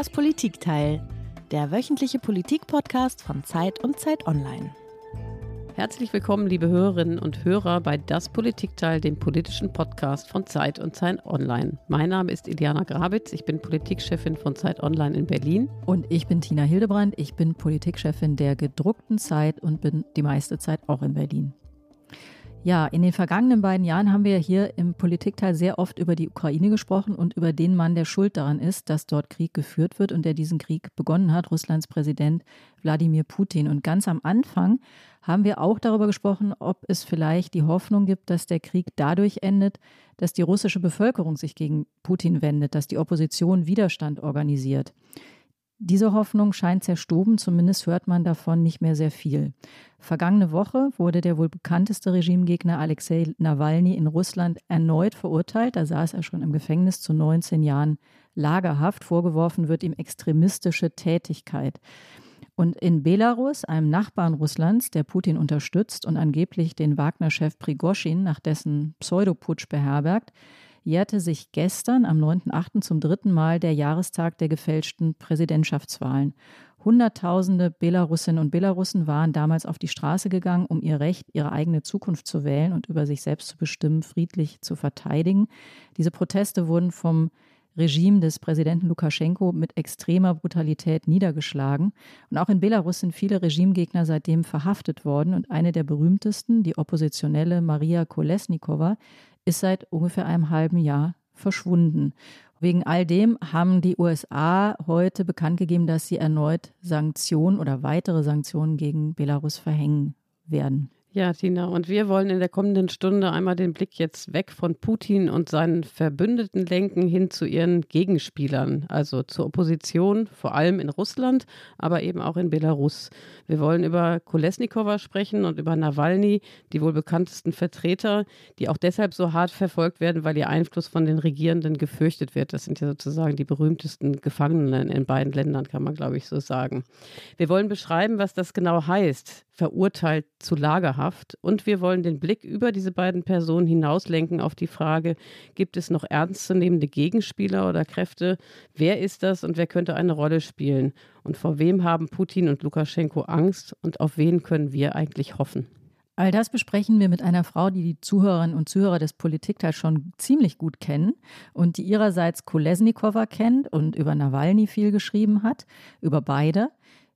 Das Politikteil, der wöchentliche Politikpodcast von Zeit und Zeit Online. Herzlich willkommen, liebe Hörerinnen und Hörer, bei Das Politikteil, dem politischen Podcast von Zeit und Zeit Online. Mein Name ist Iliana Grabitz, ich bin Politikchefin von Zeit Online in Berlin. Und ich bin Tina Hildebrand, ich bin Politikchefin der gedruckten Zeit und bin die meiste Zeit auch in Berlin. Ja, in den vergangenen beiden Jahren haben wir hier im Politikteil sehr oft über die Ukraine gesprochen und über den Mann, der schuld daran ist, dass dort Krieg geführt wird und der diesen Krieg begonnen hat, Russlands Präsident Wladimir Putin. Und ganz am Anfang haben wir auch darüber gesprochen, ob es vielleicht die Hoffnung gibt, dass der Krieg dadurch endet, dass die russische Bevölkerung sich gegen Putin wendet, dass die Opposition Widerstand organisiert. Diese Hoffnung scheint zerstoben, zumindest hört man davon nicht mehr sehr viel. Vergangene Woche wurde der wohl bekannteste Regimegegner Alexei Nawalny in Russland erneut verurteilt. Da saß er schon im Gefängnis zu 19 Jahren Lagerhaft. Vorgeworfen wird ihm extremistische Tätigkeit. Und in Belarus, einem Nachbarn Russlands, der Putin unterstützt und angeblich den Wagner-Chef Prigoschin nach dessen Pseudoputsch beherbergt, jährte sich gestern am 9.8. zum dritten Mal der Jahrestag der gefälschten Präsidentschaftswahlen. Hunderttausende Belarusinnen und Belarussen waren damals auf die Straße gegangen, um ihr Recht, ihre eigene Zukunft zu wählen und über sich selbst zu bestimmen, friedlich zu verteidigen. Diese Proteste wurden vom Regime des Präsidenten Lukaschenko mit extremer Brutalität niedergeschlagen. Und auch in Belarus sind viele Regimegegner seitdem verhaftet worden. Und eine der berühmtesten, die Oppositionelle Maria Kolesnikova, ist seit ungefähr einem halben Jahr verschwunden. Wegen all dem haben die USA heute bekannt gegeben, dass sie erneut Sanktionen oder weitere Sanktionen gegen Belarus verhängen werden. Ja, Tina, und wir wollen in der kommenden Stunde einmal den Blick jetzt weg von Putin und seinen Verbündeten lenken hin zu ihren Gegenspielern, also zur Opposition, vor allem in Russland, aber eben auch in Belarus. Wir wollen über Kolesnikova sprechen und über Nawalny, die wohl bekanntesten Vertreter, die auch deshalb so hart verfolgt werden, weil ihr Einfluss von den Regierenden gefürchtet wird. Das sind ja sozusagen die berühmtesten Gefangenen in beiden Ländern, kann man, glaube ich, so sagen. Wir wollen beschreiben, was das genau heißt, verurteilt zu Lagerhaft. Und wir wollen den Blick über diese beiden Personen hinauslenken auf die Frage, gibt es noch ernstzunehmende Gegenspieler oder Kräfte? Wer ist das und wer könnte eine Rolle spielen? Und vor wem haben Putin und Lukaschenko Angst und auf wen können wir eigentlich hoffen? All das besprechen wir mit einer Frau, die die Zuhörerinnen und Zuhörer des Politikteils schon ziemlich gut kennen und die ihrerseits Kolesnikova kennt und über Nawalny viel geschrieben hat, über beide,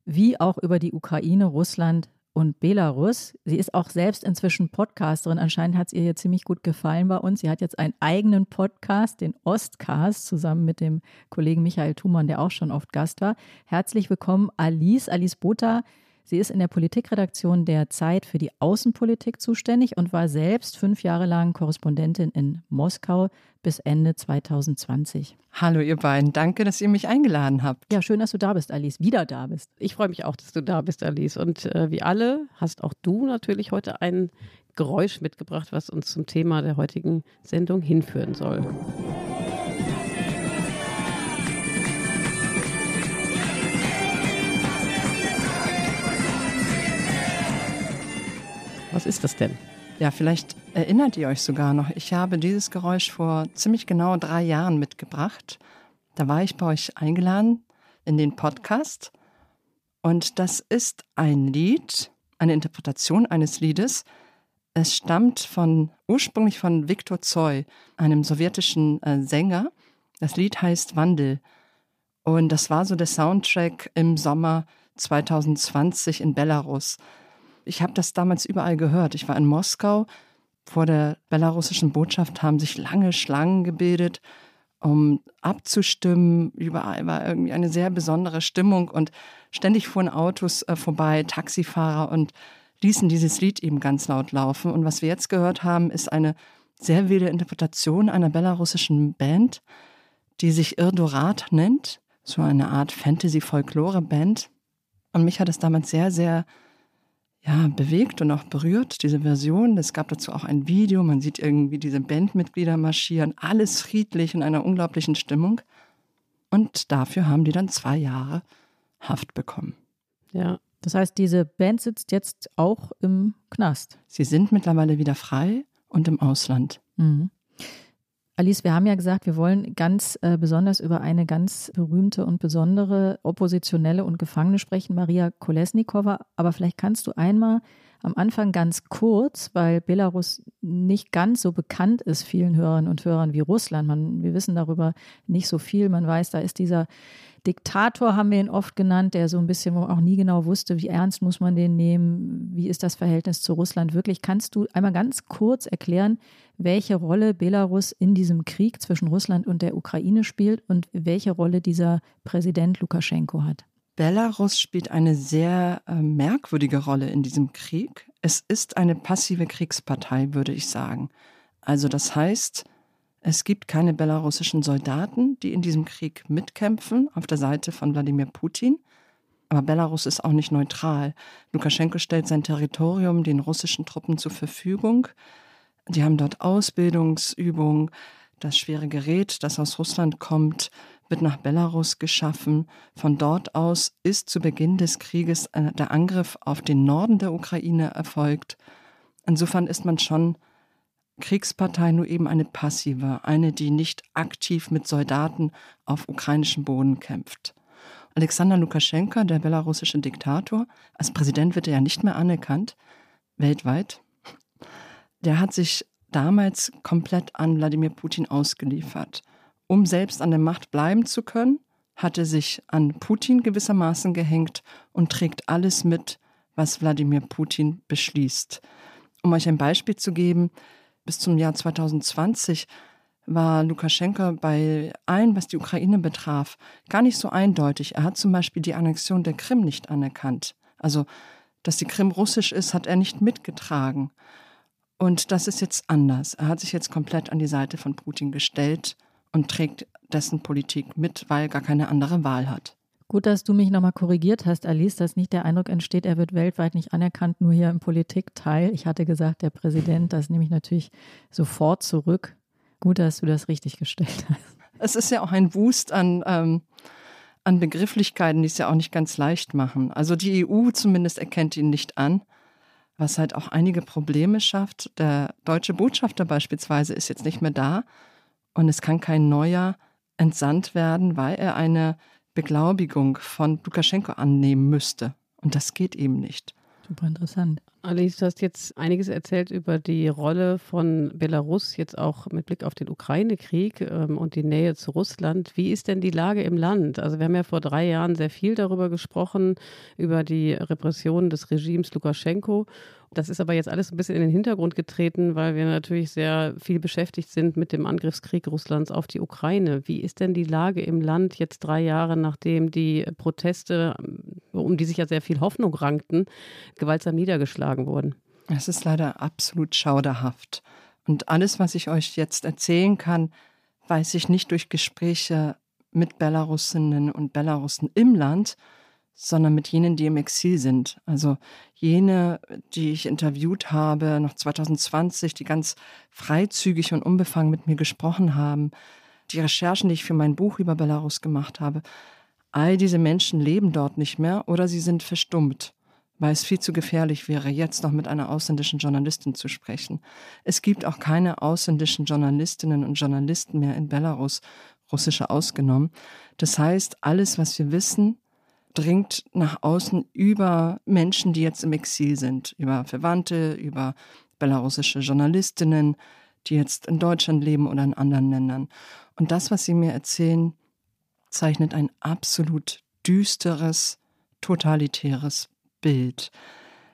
wie auch über die Ukraine, Russland, und Belarus. Sie ist auch selbst inzwischen Podcasterin. Anscheinend hat es ihr hier ziemlich gut gefallen bei uns. Sie hat jetzt einen eigenen Podcast, den Ostcast, zusammen mit dem Kollegen Michael Thumann, der auch schon oft Gast war. Herzlich willkommen, Alice, Alice Botha Sie ist in der Politikredaktion der Zeit für die Außenpolitik zuständig und war selbst fünf Jahre lang Korrespondentin in Moskau bis Ende 2020. Hallo ihr beiden, danke, dass ihr mich eingeladen habt. Ja, schön, dass du da bist, Alice, wieder da bist. Ich freue mich auch, dass du da bist, Alice. Und äh, wie alle hast auch du natürlich heute ein Geräusch mitgebracht, was uns zum Thema der heutigen Sendung hinführen soll. Was ist das denn? Ja, vielleicht erinnert ihr euch sogar noch. Ich habe dieses Geräusch vor ziemlich genau drei Jahren mitgebracht. Da war ich bei euch eingeladen in den Podcast. Und das ist ein Lied, eine Interpretation eines Liedes. Es stammt von, ursprünglich von Viktor Zoy, einem sowjetischen äh, Sänger. Das Lied heißt Wandel. Und das war so der Soundtrack im Sommer 2020 in Belarus. Ich habe das damals überall gehört. Ich war in Moskau. Vor der belarussischen Botschaft haben sich lange Schlangen gebildet, um abzustimmen. Überall war irgendwie eine sehr besondere Stimmung und ständig fuhren Autos äh, vorbei, Taxifahrer und ließen dieses Lied eben ganz laut laufen. Und was wir jetzt gehört haben, ist eine sehr wilde Interpretation einer belarussischen Band, die sich Irdorat nennt, so eine Art Fantasy-Folklore-Band. Und mich hat es damals sehr, sehr ja, bewegt und auch berührt, diese Version. Es gab dazu auch ein Video, man sieht irgendwie diese Bandmitglieder marschieren, alles friedlich in einer unglaublichen Stimmung. Und dafür haben die dann zwei Jahre Haft bekommen. Ja, das heißt, diese Band sitzt jetzt auch im Knast. Sie sind mittlerweile wieder frei und im Ausland. Mhm. Alice, wir haben ja gesagt, wir wollen ganz äh, besonders über eine ganz berühmte und besondere Oppositionelle und Gefangene sprechen, Maria Kolesnikova. Aber vielleicht kannst du einmal am Anfang ganz kurz, weil Belarus nicht ganz so bekannt ist vielen Hörern und Hörern wie Russland. Man, wir wissen darüber nicht so viel. Man weiß, da ist dieser Diktator, haben wir ihn oft genannt, der so ein bisschen, auch nie genau wusste, wie ernst muss man den nehmen, wie ist das Verhältnis zu Russland wirklich. Kannst du einmal ganz kurz erklären, welche Rolle Belarus in diesem Krieg zwischen Russland und der Ukraine spielt und welche Rolle dieser Präsident Lukaschenko hat? Belarus spielt eine sehr äh, merkwürdige Rolle in diesem Krieg. Es ist eine passive Kriegspartei, würde ich sagen. Also das heißt, es gibt keine belarussischen Soldaten, die in diesem Krieg mitkämpfen auf der Seite von Wladimir Putin. Aber Belarus ist auch nicht neutral. Lukaschenko stellt sein Territorium den russischen Truppen zur Verfügung. Die haben dort Ausbildungsübungen. Das schwere Gerät, das aus Russland kommt, wird nach Belarus geschaffen. Von dort aus ist zu Beginn des Krieges äh, der Angriff auf den Norden der Ukraine erfolgt. Insofern ist man schon Kriegspartei nur eben eine passive, eine, die nicht aktiv mit Soldaten auf ukrainischem Boden kämpft. Alexander Lukaschenka, der belarussische Diktator, als Präsident wird er ja nicht mehr anerkannt, weltweit. Der hat sich damals komplett an Wladimir Putin ausgeliefert um selbst an der Macht bleiben zu können, hat er sich an Putin gewissermaßen gehängt und trägt alles mit, was Wladimir Putin beschließt. Um euch ein Beispiel zu geben, bis zum Jahr 2020 war Lukaschenko bei allem, was die Ukraine betraf, gar nicht so eindeutig. Er hat zum Beispiel die Annexion der Krim nicht anerkannt. Also, dass die Krim russisch ist, hat er nicht mitgetragen. Und das ist jetzt anders. Er hat sich jetzt komplett an die Seite von Putin gestellt und trägt dessen Politik mit, weil er gar keine andere Wahl hat. Gut, dass du mich nochmal korrigiert hast, Alice, dass nicht der Eindruck entsteht, er wird weltweit nicht anerkannt, nur hier im Politikteil. Ich hatte gesagt, der Präsident, das nehme ich natürlich sofort zurück. Gut, dass du das richtig gestellt hast. Es ist ja auch ein Wust an, ähm, an Begrifflichkeiten, die es ja auch nicht ganz leicht machen. Also die EU zumindest erkennt ihn nicht an, was halt auch einige Probleme schafft. Der deutsche Botschafter beispielsweise ist jetzt nicht mehr da und es kann kein neuer entsandt werden, weil er eine Beglaubigung von Lukaschenko annehmen müsste. Und das geht eben nicht. Super interessant. Alice, du hast jetzt einiges erzählt über die Rolle von Belarus, jetzt auch mit Blick auf den Ukraine-Krieg ähm, und die Nähe zu Russland. Wie ist denn die Lage im Land? Also wir haben ja vor drei Jahren sehr viel darüber gesprochen, über die Repression des Regimes Lukaschenko. Das ist aber jetzt alles ein bisschen in den Hintergrund getreten, weil wir natürlich sehr viel beschäftigt sind mit dem Angriffskrieg Russlands auf die Ukraine. Wie ist denn die Lage im Land jetzt drei Jahre, nachdem die Proteste, um die sich ja sehr viel Hoffnung rankten, gewaltsam niedergeschlagen wurden? Es ist leider absolut schauderhaft. Und alles, was ich euch jetzt erzählen kann, weiß ich nicht durch Gespräche mit Belarusinnen und Belarussen im Land, sondern mit jenen, die im Exil sind. Also jene, die ich interviewt habe, noch 2020, die ganz freizügig und unbefangen mit mir gesprochen haben, die Recherchen, die ich für mein Buch über Belarus gemacht habe. All diese Menschen leben dort nicht mehr oder sie sind verstummt, weil es viel zu gefährlich wäre, jetzt noch mit einer ausländischen Journalistin zu sprechen. Es gibt auch keine ausländischen Journalistinnen und Journalisten mehr in Belarus, russische ausgenommen. Das heißt, alles, was wir wissen, dringt nach außen über Menschen, die jetzt im Exil sind, über Verwandte, über belarussische Journalistinnen, die jetzt in Deutschland leben oder in anderen Ländern. Und das, was sie mir erzählen, zeichnet ein absolut düsteres, totalitäres Bild.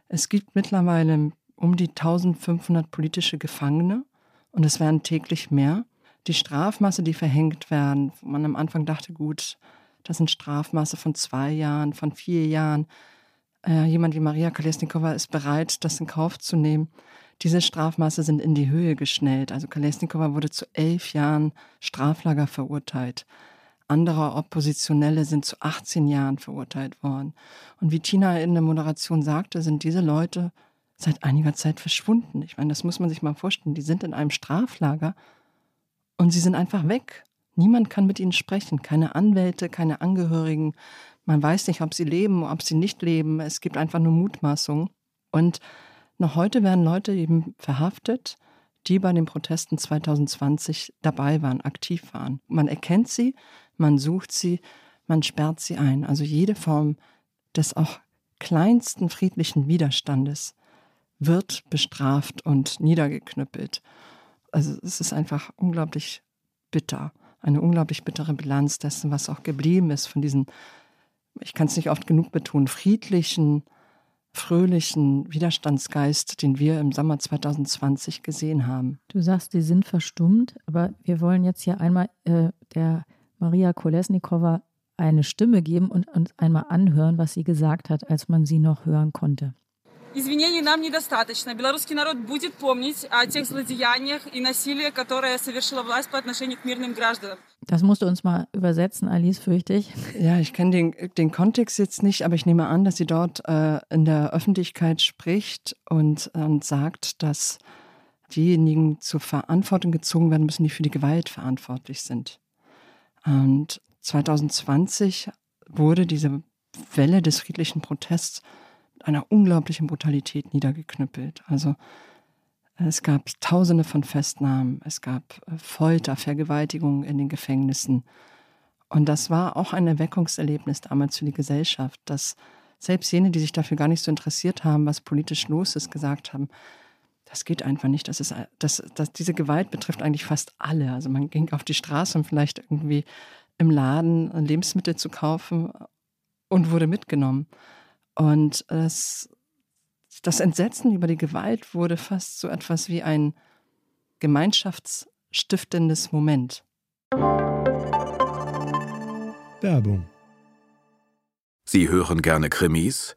Es gibt mittlerweile um die 1500 politische Gefangene und es werden täglich mehr. Die Strafmasse, die verhängt werden, wo man am Anfang dachte, gut, das sind Strafmaße von zwei Jahren, von vier Jahren. Äh, jemand wie Maria Kolesnikova ist bereit, das in Kauf zu nehmen. Diese Strafmaße sind in die Höhe geschnellt. Also Kolesnikova wurde zu elf Jahren Straflager verurteilt. Andere Oppositionelle sind zu 18 Jahren verurteilt worden. Und wie Tina in der Moderation sagte, sind diese Leute seit einiger Zeit verschwunden. Ich meine, das muss man sich mal vorstellen. Die sind in einem Straflager und sie sind einfach weg. Niemand kann mit ihnen sprechen, keine Anwälte, keine Angehörigen. Man weiß nicht, ob sie leben, ob sie nicht leben. Es gibt einfach nur Mutmaßungen. Und noch heute werden Leute eben verhaftet, die bei den Protesten 2020 dabei waren, aktiv waren. Man erkennt sie, man sucht sie, man sperrt sie ein. Also jede Form des auch kleinsten friedlichen Widerstandes wird bestraft und niedergeknüppelt. Also es ist einfach unglaublich bitter, eine unglaublich bittere Bilanz dessen, was auch geblieben ist von diesen, ich kann es nicht oft genug betonen, friedlichen, fröhlichen Widerstandsgeist, den wir im Sommer 2020 gesehen haben. Du sagst, die sind verstummt, aber wir wollen jetzt hier einmal äh, der Maria Kolesnikova eine Stimme geben und uns einmal anhören, was sie gesagt hat, als man sie noch hören konnte. Извинений нам недостаточно. Белорусский народ будет помнить о тех злодеяниях и насилии, которое совершила власть по отношению к мирным гражданам. Das musst du uns mal übersetzen, Alice, fürchte ich. Ja, ich kenne den, den Kontext jetzt nicht, aber ich nehme an, dass sie dort äh, in der Öffentlichkeit spricht und, und sagt, dass diejenigen zur Verantwortung gezogen werden müssen, die für die Gewalt verantwortlich sind. Und 2020 wurde diese Welle des friedlichen Protests mit einer unglaublichen Brutalität niedergeknüppelt. Also es gab Tausende von Festnahmen, es gab äh, Folter, Vergewaltigungen in den Gefängnissen. Und das war auch ein Erweckungserlebnis damals für die Gesellschaft, dass selbst jene, die sich dafür gar nicht so interessiert haben, was politisch los ist, gesagt haben, das geht einfach nicht. Das ist, das, das, diese Gewalt betrifft eigentlich fast alle. Also man ging auf die Straße, um vielleicht irgendwie im Laden Lebensmittel zu kaufen und wurde mitgenommen. Und das, das Entsetzen über die Gewalt wurde fast so etwas wie ein gemeinschaftsstiftendes Moment. Werbung. Sie hören gerne Krimis?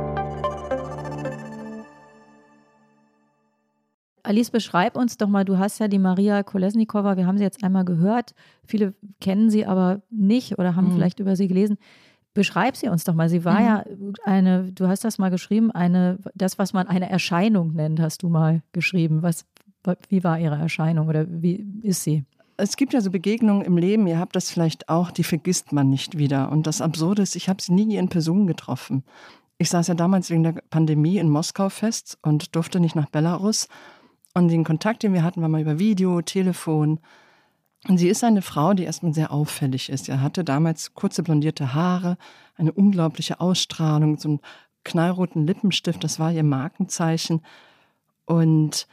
Alice, beschreib uns doch mal, du hast ja die Maria Kolesnikova, wir haben sie jetzt einmal gehört, viele kennen sie aber nicht oder haben mhm. vielleicht über sie gelesen. Beschreib sie uns doch mal. Sie war mhm. ja eine, du hast das mal geschrieben, eine, das, was man eine Erscheinung nennt, hast du mal geschrieben. Was, wie war ihre Erscheinung oder wie ist sie? Es gibt ja so Begegnungen im Leben, ihr habt das vielleicht auch, die vergisst man nicht wieder. Und das Absurde ist, ich habe sie nie in Person getroffen. Ich saß ja damals wegen der Pandemie in Moskau fest und durfte nicht nach Belarus. Und den Kontakt, den wir hatten, war mal über Video, Telefon. Und sie ist eine Frau, die erstmal sehr auffällig ist. Sie hatte damals kurze blondierte Haare, eine unglaubliche Ausstrahlung, so einen knallroten Lippenstift, das war ihr Markenzeichen. Und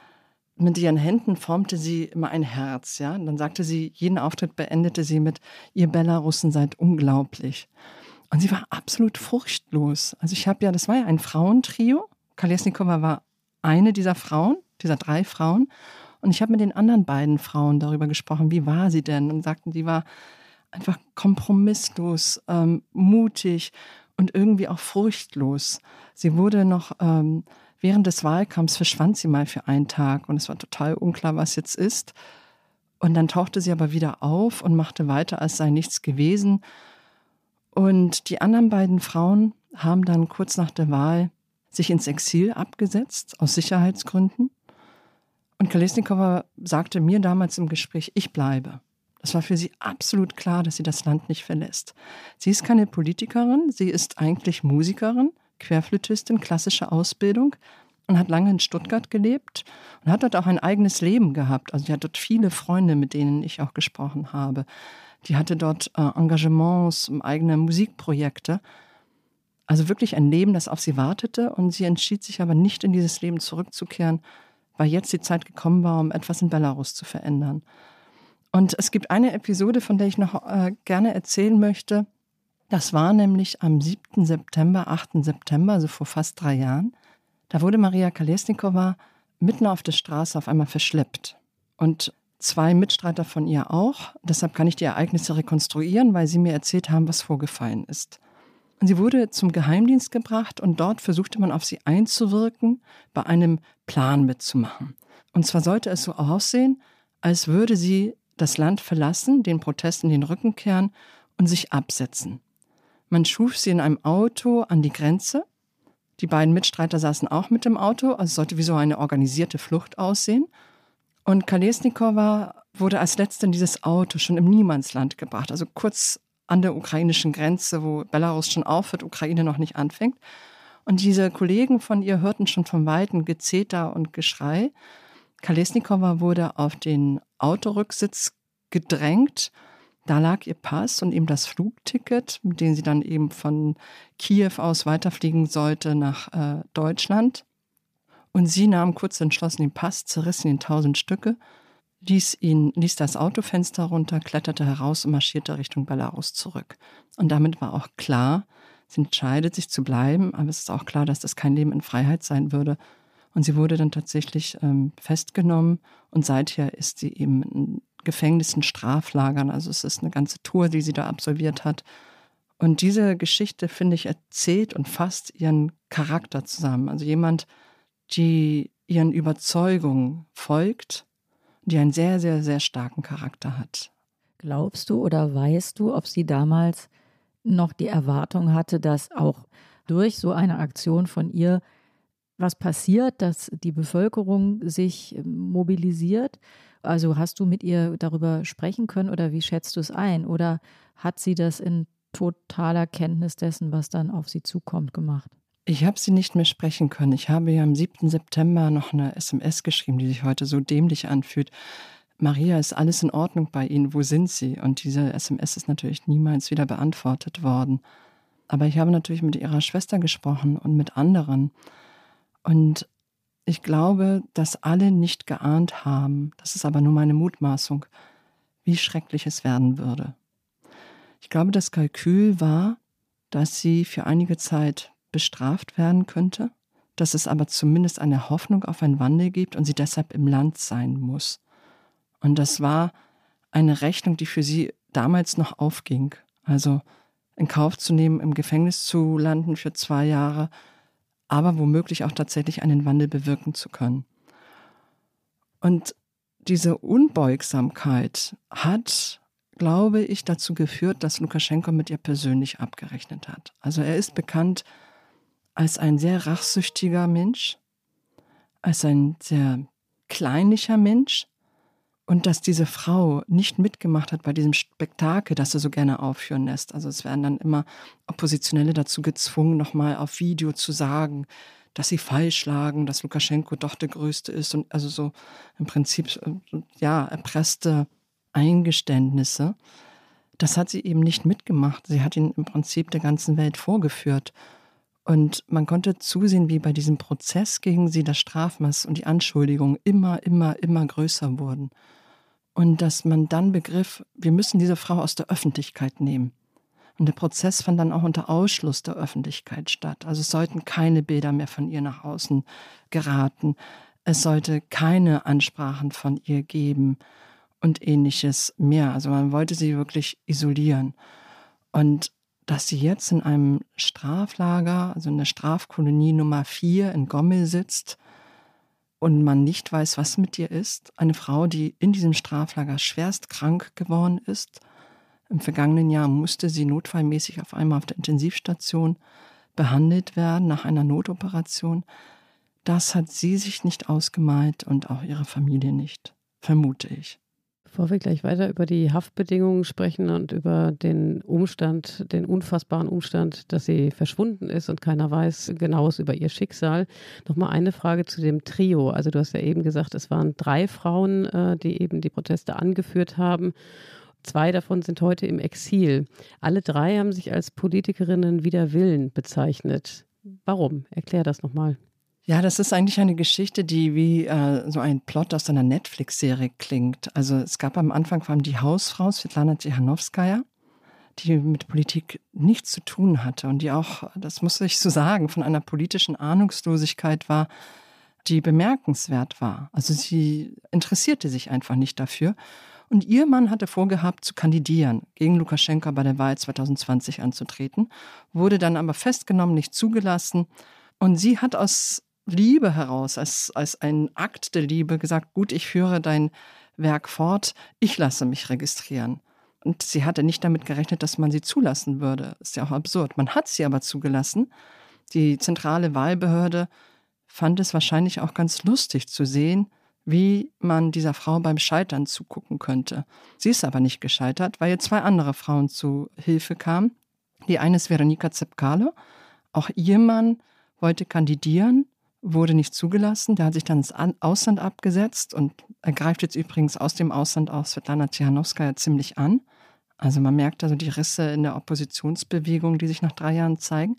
mit ihren Händen formte sie immer ein Herz, ja. Und dann sagte sie, jeden Auftritt beendete sie mit, ihr Belarussen seid unglaublich. Und sie war absolut furchtlos. Also ich habe ja, das war ja ein Frauentrio. Kalesnikova war eine dieser Frauen dieser drei Frauen. Und ich habe mit den anderen beiden Frauen darüber gesprochen, wie war sie denn? Und sagten, sie war einfach kompromisslos, ähm, mutig und irgendwie auch furchtlos. Sie wurde noch ähm, während des Wahlkampfs verschwand sie mal für einen Tag und es war total unklar, was jetzt ist. Und dann tauchte sie aber wieder auf und machte weiter, als sei nichts gewesen. Und die anderen beiden Frauen haben dann kurz nach der Wahl sich ins Exil abgesetzt, aus Sicherheitsgründen. Und Kalesnikova sagte mir damals im Gespräch, ich bleibe. Das war für sie absolut klar, dass sie das Land nicht verlässt. Sie ist keine Politikerin, sie ist eigentlich Musikerin, Querflötistin, klassische Ausbildung und hat lange in Stuttgart gelebt und hat dort auch ein eigenes Leben gehabt. Also sie hat dort viele Freunde, mit denen ich auch gesprochen habe. Die hatte dort äh, Engagements, eigene Musikprojekte. Also wirklich ein Leben, das auf sie wartete und sie entschied sich aber nicht in dieses Leben zurückzukehren, weil jetzt die Zeit gekommen war, um etwas in Belarus zu verändern. Und es gibt eine Episode, von der ich noch äh, gerne erzählen möchte. Das war nämlich am 7. September, 8. September, also vor fast drei Jahren. Da wurde Maria Kalesnikova mitten auf der Straße auf einmal verschleppt. Und zwei Mitstreiter von ihr auch. Deshalb kann ich die Ereignisse rekonstruieren, weil sie mir erzählt haben, was vorgefallen ist. Und sie wurde zum Geheimdienst gebracht und dort versuchte man auf sie einzuwirken, bei einem Plan mitzumachen. Und zwar sollte es so aussehen, als würde sie das Land verlassen, den Protesten den Rücken kehren und sich absetzen. Man schuf sie in einem Auto an die Grenze. Die beiden Mitstreiter saßen auch mit dem Auto, also sollte wie so eine organisierte Flucht aussehen. Und Kalesnikova wurde als letzte in dieses Auto schon im Niemandsland gebracht, also kurz an der ukrainischen Grenze, wo Belarus schon aufhört, Ukraine noch nicht anfängt. Und diese Kollegen von ihr hörten schon vom Weiten Gezeter und Geschrei. Kalesnikova wurde auf den Autorücksitz gedrängt. Da lag ihr Pass und eben das Flugticket, mit dem sie dann eben von Kiew aus weiterfliegen sollte nach äh, Deutschland. Und sie nahm kurz entschlossen den Pass, zerriss ihn in tausend Stücke, ließ, ihn, ließ das Autofenster runter, kletterte heraus und marschierte Richtung Belarus zurück. Und damit war auch klar, Sie entscheidet sich zu bleiben, aber es ist auch klar, dass das kein Leben in Freiheit sein würde. Und sie wurde dann tatsächlich ähm, festgenommen und seither ist sie eben in Gefängnissen, Straflagern. Also es ist eine ganze Tour, die sie da absolviert hat. Und diese Geschichte, finde ich, erzählt und fasst ihren Charakter zusammen. Also jemand, die ihren Überzeugungen folgt, die einen sehr, sehr, sehr starken Charakter hat. Glaubst du oder weißt du, ob sie damals noch die Erwartung hatte, dass auch durch so eine Aktion von ihr was passiert, dass die Bevölkerung sich ähm, mobilisiert. Also hast du mit ihr darüber sprechen können oder wie schätzt du es ein? Oder hat sie das in totaler Kenntnis dessen, was dann auf sie zukommt, gemacht? Ich habe sie nicht mehr sprechen können. Ich habe ihr am 7. September noch eine SMS geschrieben, die sich heute so dämlich anfühlt. Maria, ist alles in Ordnung bei Ihnen? Wo sind Sie? Und diese SMS ist natürlich niemals wieder beantwortet worden. Aber ich habe natürlich mit ihrer Schwester gesprochen und mit anderen. Und ich glaube, dass alle nicht geahnt haben, das ist aber nur meine Mutmaßung, wie schrecklich es werden würde. Ich glaube, das Kalkül war, dass sie für einige Zeit bestraft werden könnte, dass es aber zumindest eine Hoffnung auf einen Wandel gibt und sie deshalb im Land sein muss. Und das war eine Rechnung, die für sie damals noch aufging. Also in Kauf zu nehmen, im Gefängnis zu landen für zwei Jahre, aber womöglich auch tatsächlich einen Wandel bewirken zu können. Und diese Unbeugsamkeit hat, glaube ich, dazu geführt, dass Lukaschenko mit ihr persönlich abgerechnet hat. Also er ist bekannt als ein sehr rachsüchtiger Mensch, als ein sehr kleinlicher Mensch, und dass diese Frau nicht mitgemacht hat bei diesem Spektakel, das er so gerne aufführen lässt. Also es werden dann immer Oppositionelle dazu gezwungen, nochmal auf Video zu sagen, dass sie falsch lagen, dass Lukaschenko doch der Größte ist und also so im Prinzip, äh, ja, erpresste Eingeständnisse. Das hat sie eben nicht mitgemacht. Sie hat ihn im Prinzip der ganzen Welt vorgeführt. Und man konnte zusehen, wie bei diesem Prozess gegen sie das Strafmaß und die Anschuldigungen immer, immer, immer größer wurden. Und dass man dann begriff, wir müssen diese Frau aus der Öffentlichkeit nehmen. Und der Prozess fand dann auch unter Ausschluss der Öffentlichkeit statt. Also es sollten keine Bilder mehr von ihr nach außen geraten. Es sollte keine Ansprachen von ihr geben und ähnliches mehr. Also man wollte sie wirklich isolieren. Und dass sie jetzt in einem Straflager, also in der Strafkolonie Nummer 4 in Gommel sitzt, und man nicht weiß, was mit ihr ist. Eine Frau, die in diesem Straflager schwerst krank geworden ist. Im vergangenen Jahr musste sie notfallmäßig auf einmal auf der Intensivstation behandelt werden nach einer Notoperation. Das hat sie sich nicht ausgemalt und auch ihre Familie nicht, vermute ich. Bevor wir gleich weiter über die Haftbedingungen sprechen und über den Umstand, den unfassbaren Umstand, dass sie verschwunden ist und keiner weiß genaues über ihr Schicksal, nochmal eine Frage zu dem Trio. Also du hast ja eben gesagt, es waren drei Frauen, äh, die eben die Proteste angeführt haben. Zwei davon sind heute im Exil. Alle drei haben sich als Politikerinnen wider Willen bezeichnet. Warum? Erklär das nochmal. Ja, das ist eigentlich eine Geschichte, die wie äh, so ein Plot aus einer Netflix-Serie klingt. Also es gab am Anfang vor allem die Hausfrau Svetlana Tichanowskaja, die mit Politik nichts zu tun hatte und die auch, das muss ich so sagen, von einer politischen Ahnungslosigkeit war, die bemerkenswert war. Also sie interessierte sich einfach nicht dafür. Und ihr Mann hatte vorgehabt, zu kandidieren, gegen Lukaschenka bei der Wahl 2020 anzutreten, wurde dann aber festgenommen, nicht zugelassen. Und sie hat aus Liebe heraus, als, als ein Akt der Liebe gesagt, gut, ich führe dein Werk fort, ich lasse mich registrieren. Und sie hatte nicht damit gerechnet, dass man sie zulassen würde. Ist ja auch absurd. Man hat sie aber zugelassen. Die zentrale Wahlbehörde fand es wahrscheinlich auch ganz lustig zu sehen, wie man dieser Frau beim Scheitern zugucken könnte. Sie ist aber nicht gescheitert, weil ihr zwei andere Frauen zu Hilfe kamen. Die eine ist Veronika Zepkalo. Auch ihr Mann wollte kandidieren, wurde nicht zugelassen. Der hat sich dann ins Ausland abgesetzt und er greift jetzt übrigens aus dem Ausland aus Svetlana Tsihanowskaja ziemlich an. Also man merkt also die Risse in der Oppositionsbewegung, die sich nach drei Jahren zeigen.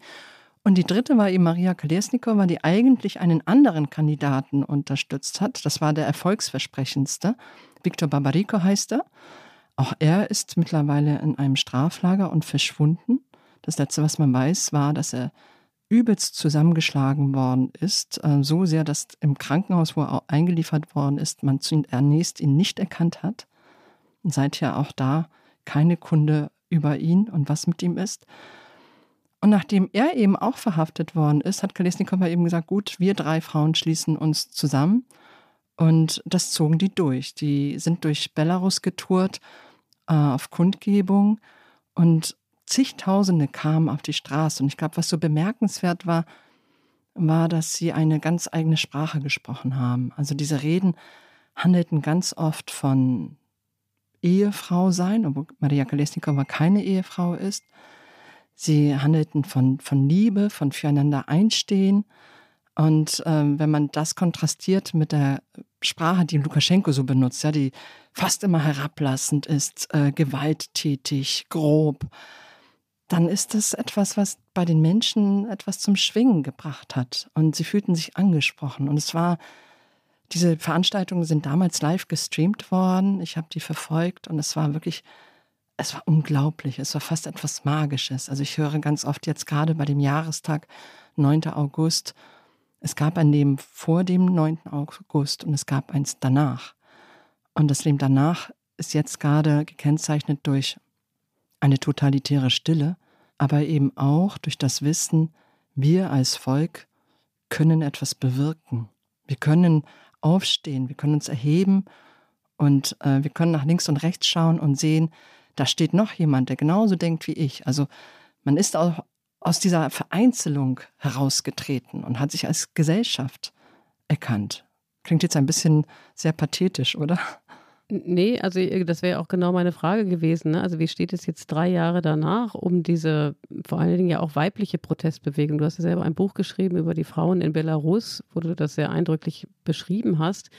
Und die dritte war eben Maria Kolesnikova, die eigentlich einen anderen Kandidaten unterstützt hat. Das war der erfolgsversprechendste. Viktor Babariko heißt er. Auch er ist mittlerweile in einem Straflager und verschwunden. Das Letzte, was man weiß, war, dass er übelst zusammengeschlagen worden ist, äh, so sehr, dass im Krankenhaus, wo er eingeliefert worden ist, man zunächst ihn nicht erkannt hat. Und seither auch da keine Kunde über ihn und was mit ihm ist. Und nachdem er eben auch verhaftet worden ist, hat Kalesnikova eben gesagt, gut, wir drei Frauen schließen uns zusammen. Und das zogen die durch. Die sind durch Belarus getourt äh, auf Kundgebung und zigtausende kamen auf die Straße. Und ich glaube, was so bemerkenswert war, war, dass sie eine ganz eigene Sprache gesprochen haben. Also diese Reden handelten ganz oft von Ehefrau sein, obwohl Maria Kalesnikova keine Ehefrau ist. Sie handelten von, von Liebe, von füreinander einstehen. Und ähm, wenn man das kontrastiert mit der Sprache, die Lukaschenko so benutzt, ja, die fast immer herablassend ist, äh, gewalttätig, grob, dann ist das etwas, was bei den Menschen etwas zum Schwingen gebracht hat. Und sie fühlten sich angesprochen. Und es war, diese Veranstaltungen sind damals live gestreamt worden. Ich habe die verfolgt und es war wirklich es war unglaublich, es war fast etwas Magisches. Also ich höre ganz oft jetzt gerade bei dem Jahrestag 9. August, es gab ein Leben vor dem 9. August und es gab eins danach. Und das Leben danach ist jetzt gerade gekennzeichnet durch eine totalitäre Stille, aber eben auch durch das Wissen, wir als Volk können etwas bewirken. Wir können aufstehen, wir können uns erheben und äh, wir können nach links und rechts schauen und sehen, da steht noch jemand, der genauso denkt wie ich. Also man ist auch aus dieser Vereinzelung herausgetreten und hat sich als Gesellschaft erkannt. Klingt jetzt ein bisschen sehr pathetisch, oder? Nee, also äh, das wäre auch genau meine Frage gewesen. Ne? Also wie steht es jetzt drei Jahre danach um diese vor allen Dingen ja auch weibliche Protestbewegung? Du hast ja selber ein Buch geschrieben über die Frauen in Belarus, wo du das sehr eindrücklich beschrieben hast.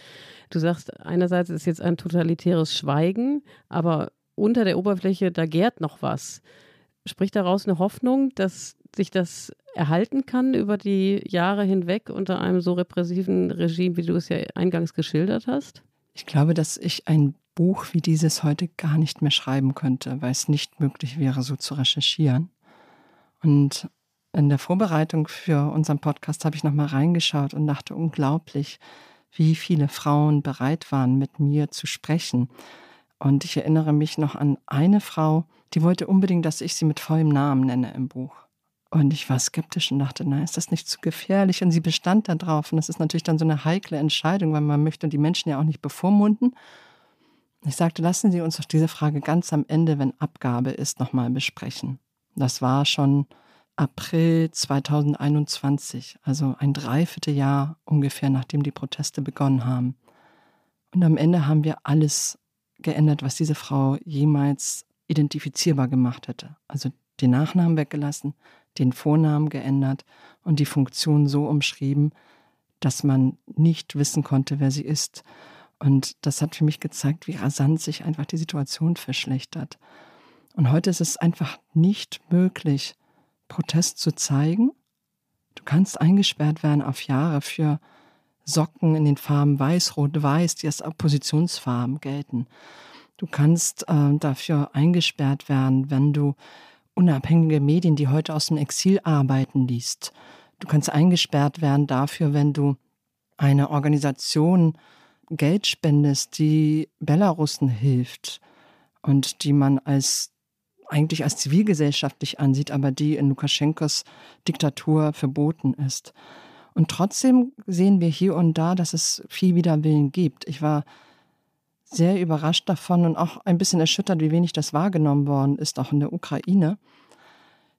Du sagst, einerseits ist jetzt ein totalitäres Schweigen, aber unter der Oberfläche, da gärt noch was. Spricht daraus eine Hoffnung, dass sich das erhalten kann über die Jahre hinweg unter einem so repressiven Regime, wie du es ja eingangs geschildert hast? Ich glaube, dass ich ein Buch wie dieses heute gar nicht mehr schreiben könnte, weil es nicht möglich wäre, so zu recherchieren. Und in der Vorbereitung für unseren Podcast habe ich nochmal reingeschaut und dachte, unglaublich, wie viele Frauen bereit waren, mit mir zu sprechen. Und ich erinnere mich noch an eine Frau, die wollte unbedingt, dass ich sie mit vollem Namen nenne im Buch. Und ich war skeptisch und dachte, nein, ist das nicht zu gefährlich? Und sie bestand da drauf. Und das ist natürlich dann so eine heikle Entscheidung, weil man möchte die Menschen ja auch nicht bevormunden. Ich sagte, lassen Sie uns doch diese Frage ganz am Ende, wenn Abgabe ist, nochmal besprechen. Das war schon April 2021, also ein Dreivierteljahr ungefähr, nachdem die Proteste begonnen haben. Und am Ende haben wir alles geändert, was diese Frau jemals identifizierbar gemacht hätte. Also den Nachnamen weggelassen, den Vornamen geändert und die Funktion so umschrieben, dass man nicht wissen konnte, wer sie ist. Und das hat für mich gezeigt, wie rasant sich einfach die Situation verschlechtert. Und heute ist es einfach nicht möglich, Protest zu zeigen. Du kannst eingesperrt werden auf Jahre für Socken in den Farben Weiß, Rot, Weiß, die als Oppositionsfarben gelten. Du kannst äh, dafür eingesperrt werden, wenn du unabhängige Medien, die heute aus dem Exil arbeiten, liest. Du kannst eingesperrt werden dafür, wenn du eine Organisation Geld spendest, die Belarusen hilft und die man als eigentlich als zivilgesellschaftlich ansieht, aber die in Lukaschenkos Diktatur verboten ist. Und trotzdem sehen wir hier und da, dass es viel Widerwillen gibt. Ich war sehr überrascht davon und auch ein bisschen erschüttert, wie wenig das wahrgenommen worden ist, auch in der Ukraine.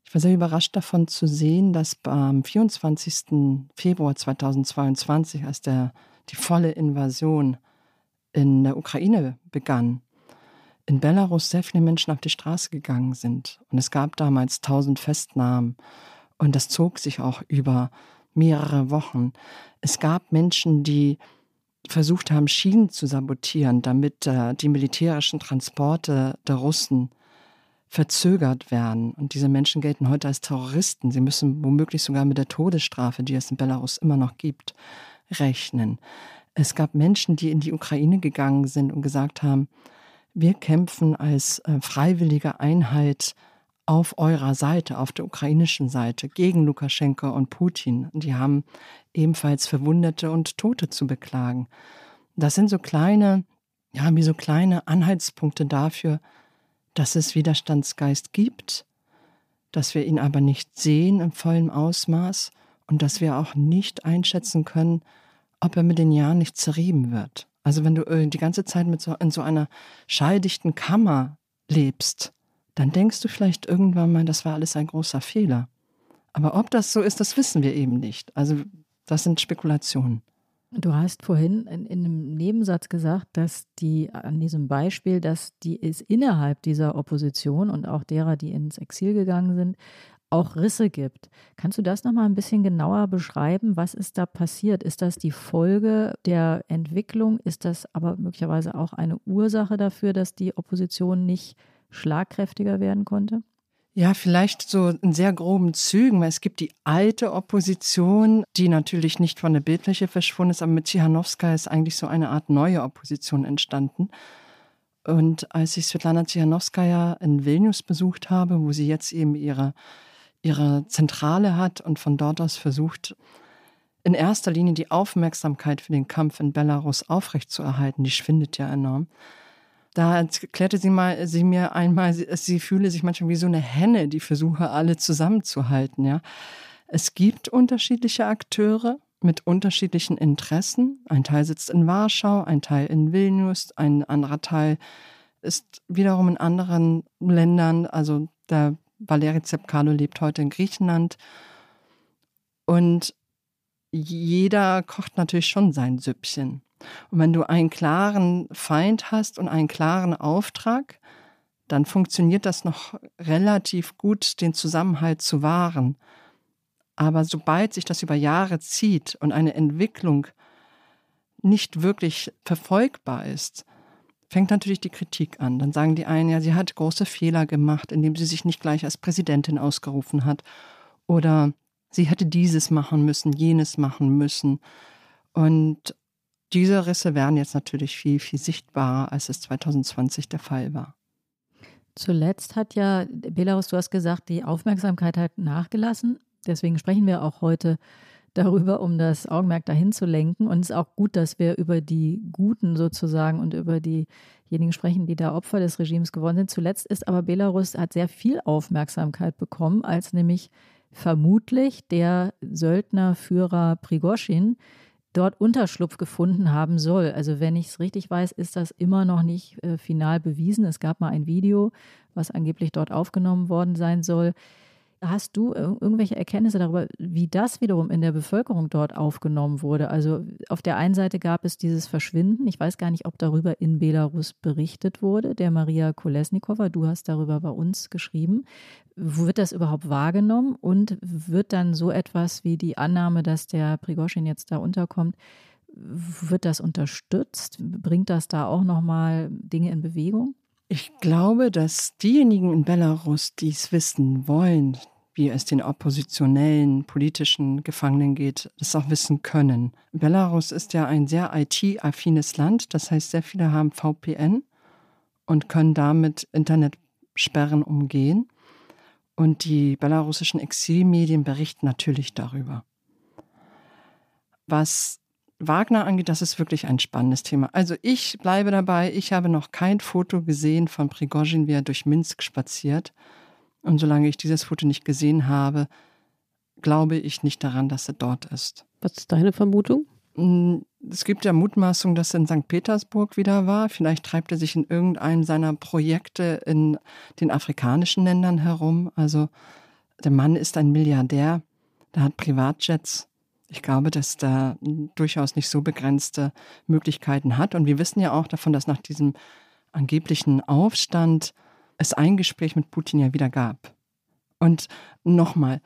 Ich war sehr überrascht davon zu sehen, dass am 24. Februar 2022, als der, die volle Invasion in der Ukraine begann, in Belarus sehr viele Menschen auf die Straße gegangen sind. Und es gab damals tausend Festnahmen. Und das zog sich auch über mehrere Wochen. Es gab Menschen, die versucht haben, Schienen zu sabotieren, damit äh, die militärischen Transporte der Russen verzögert werden. Und diese Menschen gelten heute als Terroristen. Sie müssen womöglich sogar mit der Todesstrafe, die es in Belarus immer noch gibt, rechnen. Es gab Menschen, die in die Ukraine gegangen sind und gesagt haben, wir kämpfen als äh, freiwillige Einheit auf eurer Seite, auf der ukrainischen Seite, gegen Lukaschenko und Putin. Die haben ebenfalls Verwundete und Tote zu beklagen. Das sind so kleine, ja, wie so kleine Anhaltspunkte dafür, dass es Widerstandsgeist gibt, dass wir ihn aber nicht sehen im vollen Ausmaß und dass wir auch nicht einschätzen können, ob er mit den Jahren nicht zerrieben wird. Also wenn du äh, die ganze Zeit mit so, in so einer schalldichten Kammer lebst, dann denkst du vielleicht irgendwann mal, das war alles ein großer Fehler. Aber ob das so ist, das wissen wir eben nicht. Also das sind Spekulationen. Du hast vorhin in, in, einem Nebensatz gesagt, dass die an diesem Beispiel, dass die es innerhalb dieser Opposition und auch derer, die ins Exil gegangen sind, auch Risse gibt. Kannst du das nochmal ein bisschen genauer beschreiben? Was ist da passiert? Ist das die Folge der Entwicklung? Ist das aber möglicherweise auch eine Ursache dafür, dass die Opposition nicht schlagkräftiger werden konnte? Ja, vielleicht so in sehr groben Zügen, weil es gibt die alte Opposition, die natürlich nicht von der Bildfläche verschwunden ist, aber mit Tsihanowska ist eigentlich so eine Art neue Opposition entstanden. Und als ich Svetlana Tsihanowskaja in Vilnius besucht habe, wo sie jetzt eben ihre, ihre Zentrale hat und von dort aus versucht, in erster Linie die Aufmerksamkeit für den Kampf in Belarus aufrechtzuerhalten, die schwindet ja enorm da erklärte sie, mal, sie mir einmal, sie, fühle sich manchmal wie so eine Henne, die versuche, alle zusammenzuhalten. Ja. Es gibt unterschiedliche Akteure mit unterschiedlichen Interessen. Ein Teil sitzt in Warschau, ein Teil in Vilnius, ein anderer Teil ist wiederum in anderen Ländern. Also der Valeri Zepkalo lebt heute in Griechenland. Und jeder kocht natürlich schon sein Süppchen. Und wenn du einen klaren Feind hast und einen klaren Auftrag, dann funktioniert das noch relativ gut, den Zusammenhalt zu wahren. Aber sobald sich das über Jahre zieht und eine Entwicklung nicht wirklich verfolgbar ist, fängt natürlich die Kritik an. Dann sagen die einen, ja, sie hat große Fehler gemacht, indem sie sich nicht gleich als Präsidentin ausgerufen hat. Oder sie hätte dieses machen müssen, jenes machen müssen. Und diese Risse werden jetzt natürlich viel, viel sichtbarer, als es 2020 der Fall war. Zuletzt hat ja Belarus, du hast gesagt, die Aufmerksamkeit hat nachgelassen. Deswegen sprechen wir auch heute darüber, um das Augenmerk dahin zu lenken. Und es ist auch gut, dass wir über die Guten sozusagen und über diejenigen sprechen, die da Opfer des Regimes geworden sind. Zuletzt ist aber Belarus hat sehr viel Aufmerksamkeit bekommen, als nämlich vermutlich der Söldnerführer Prigoschin dort Unterschlupf gefunden haben soll. Also wenn ich es richtig weiß, ist das immer noch nicht äh, final bewiesen. Es gab mal ein Video, was angeblich dort aufgenommen worden sein soll. Hast du irgendwelche Erkenntnisse darüber, wie das wiederum in der Bevölkerung dort aufgenommen wurde? Also auf der einen Seite gab es dieses Verschwinden. Ich weiß gar nicht, ob darüber in Belarus berichtet wurde. Der Maria Kolesnikova, du hast darüber bei uns geschrieben. Wird das überhaupt wahrgenommen und wird dann so etwas wie die Annahme, dass der Prigoschin jetzt da unterkommt, wird das unterstützt? Bringt das da auch nochmal Dinge in Bewegung? Ich glaube, dass diejenigen in Belarus, die es wissen wollen, wie es den oppositionellen politischen Gefangenen geht, das auch wissen können. Belarus ist ja ein sehr IT-affines Land, das heißt, sehr viele haben VPN und können damit Internetsperren umgehen. Und die belarussischen Exilmedien berichten natürlich darüber. Was Wagner angeht, das ist wirklich ein spannendes Thema. Also ich bleibe dabei, ich habe noch kein Foto gesehen von Prigozhin, wie er durch Minsk spaziert. Und solange ich dieses Foto nicht gesehen habe, glaube ich nicht daran, dass sie dort ist. Was ist deine Vermutung? Hm, es gibt ja Mutmaßung, dass er in St. Petersburg wieder war. Vielleicht treibt er sich in irgendeinem seiner Projekte in den afrikanischen Ländern herum. Also der Mann ist ein Milliardär, der hat Privatjets. Ich glaube, dass der durchaus nicht so begrenzte Möglichkeiten hat. Und wir wissen ja auch davon, dass nach diesem angeblichen Aufstand es ein Gespräch mit Putin ja wieder gab. Und nochmal,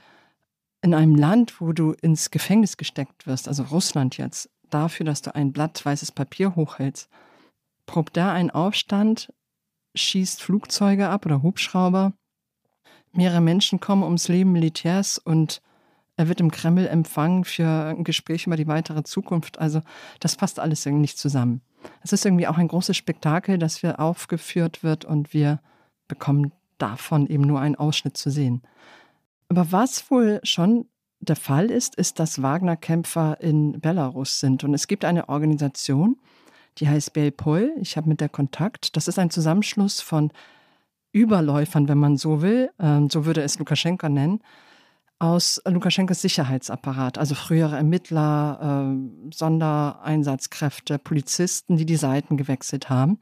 in einem Land, wo du ins Gefängnis gesteckt wirst, also Russland jetzt, dafür, dass du ein Blatt weißes Papier hochhältst, probt da ein Aufstand, schießt Flugzeuge ab oder Hubschrauber, mehrere Menschen kommen ums Leben Militärs und er wird im Kreml empfangen für ein Gespräch über die weitere Zukunft. Also das passt alles irgendwie nicht zusammen. Es ist irgendwie auch ein großes Spektakel, das wir aufgeführt wird und wir bekommen davon eben nur einen Ausschnitt zu sehen. Aber was wohl schon der Fall ist, ist, dass Wagner-Kämpfer in Belarus sind. Und es gibt eine Organisation, die heißt Belpol. Ich habe mit der Kontakt. Das ist ein Zusammenschluss von Überläufern, wenn man so will, ähm, so würde es Lukaschenka nennen, aus Lukaschenkos Sicherheitsapparat, also frühere Ermittler, äh, Sondereinsatzkräfte, Polizisten, die die Seiten gewechselt haben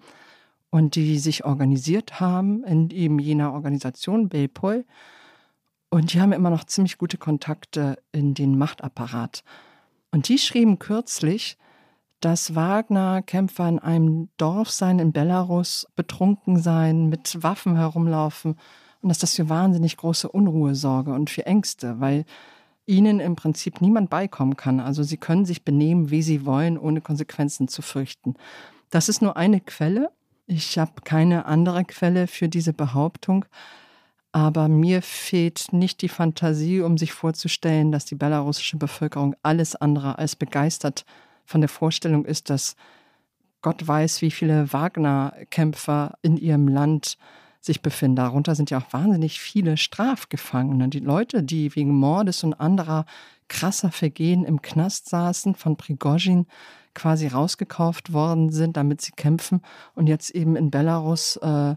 und die sich organisiert haben in eben jener Organisation Belpol. Und die haben immer noch ziemlich gute Kontakte in den Machtapparat. Und die schrieben kürzlich, dass Wagner-Kämpfer in einem Dorf seien in Belarus, betrunken seien, mit Waffen herumlaufen und dass das für wahnsinnig große Unruhe sorge und für Ängste, weil ihnen im Prinzip niemand beikommen kann. Also sie können sich benehmen, wie sie wollen, ohne Konsequenzen zu fürchten. Das ist nur eine Quelle. Ich habe keine andere Quelle für diese Behauptung. Aber mir fehlt nicht die Fantasie, um sich vorzustellen, dass die belarussische Bevölkerung alles andere als begeistert von der Vorstellung ist, dass Gott weiß, wie viele Wagner-Kämpfer in ihrem Land sich befinden. Darunter sind ja auch wahnsinnig viele Strafgefangene. Die Leute, die wegen Mordes und anderer krasser Vergehen im Knast saßen, von Prigozhin quasi rausgekauft worden sind, damit sie kämpfen und jetzt eben in Belarus äh,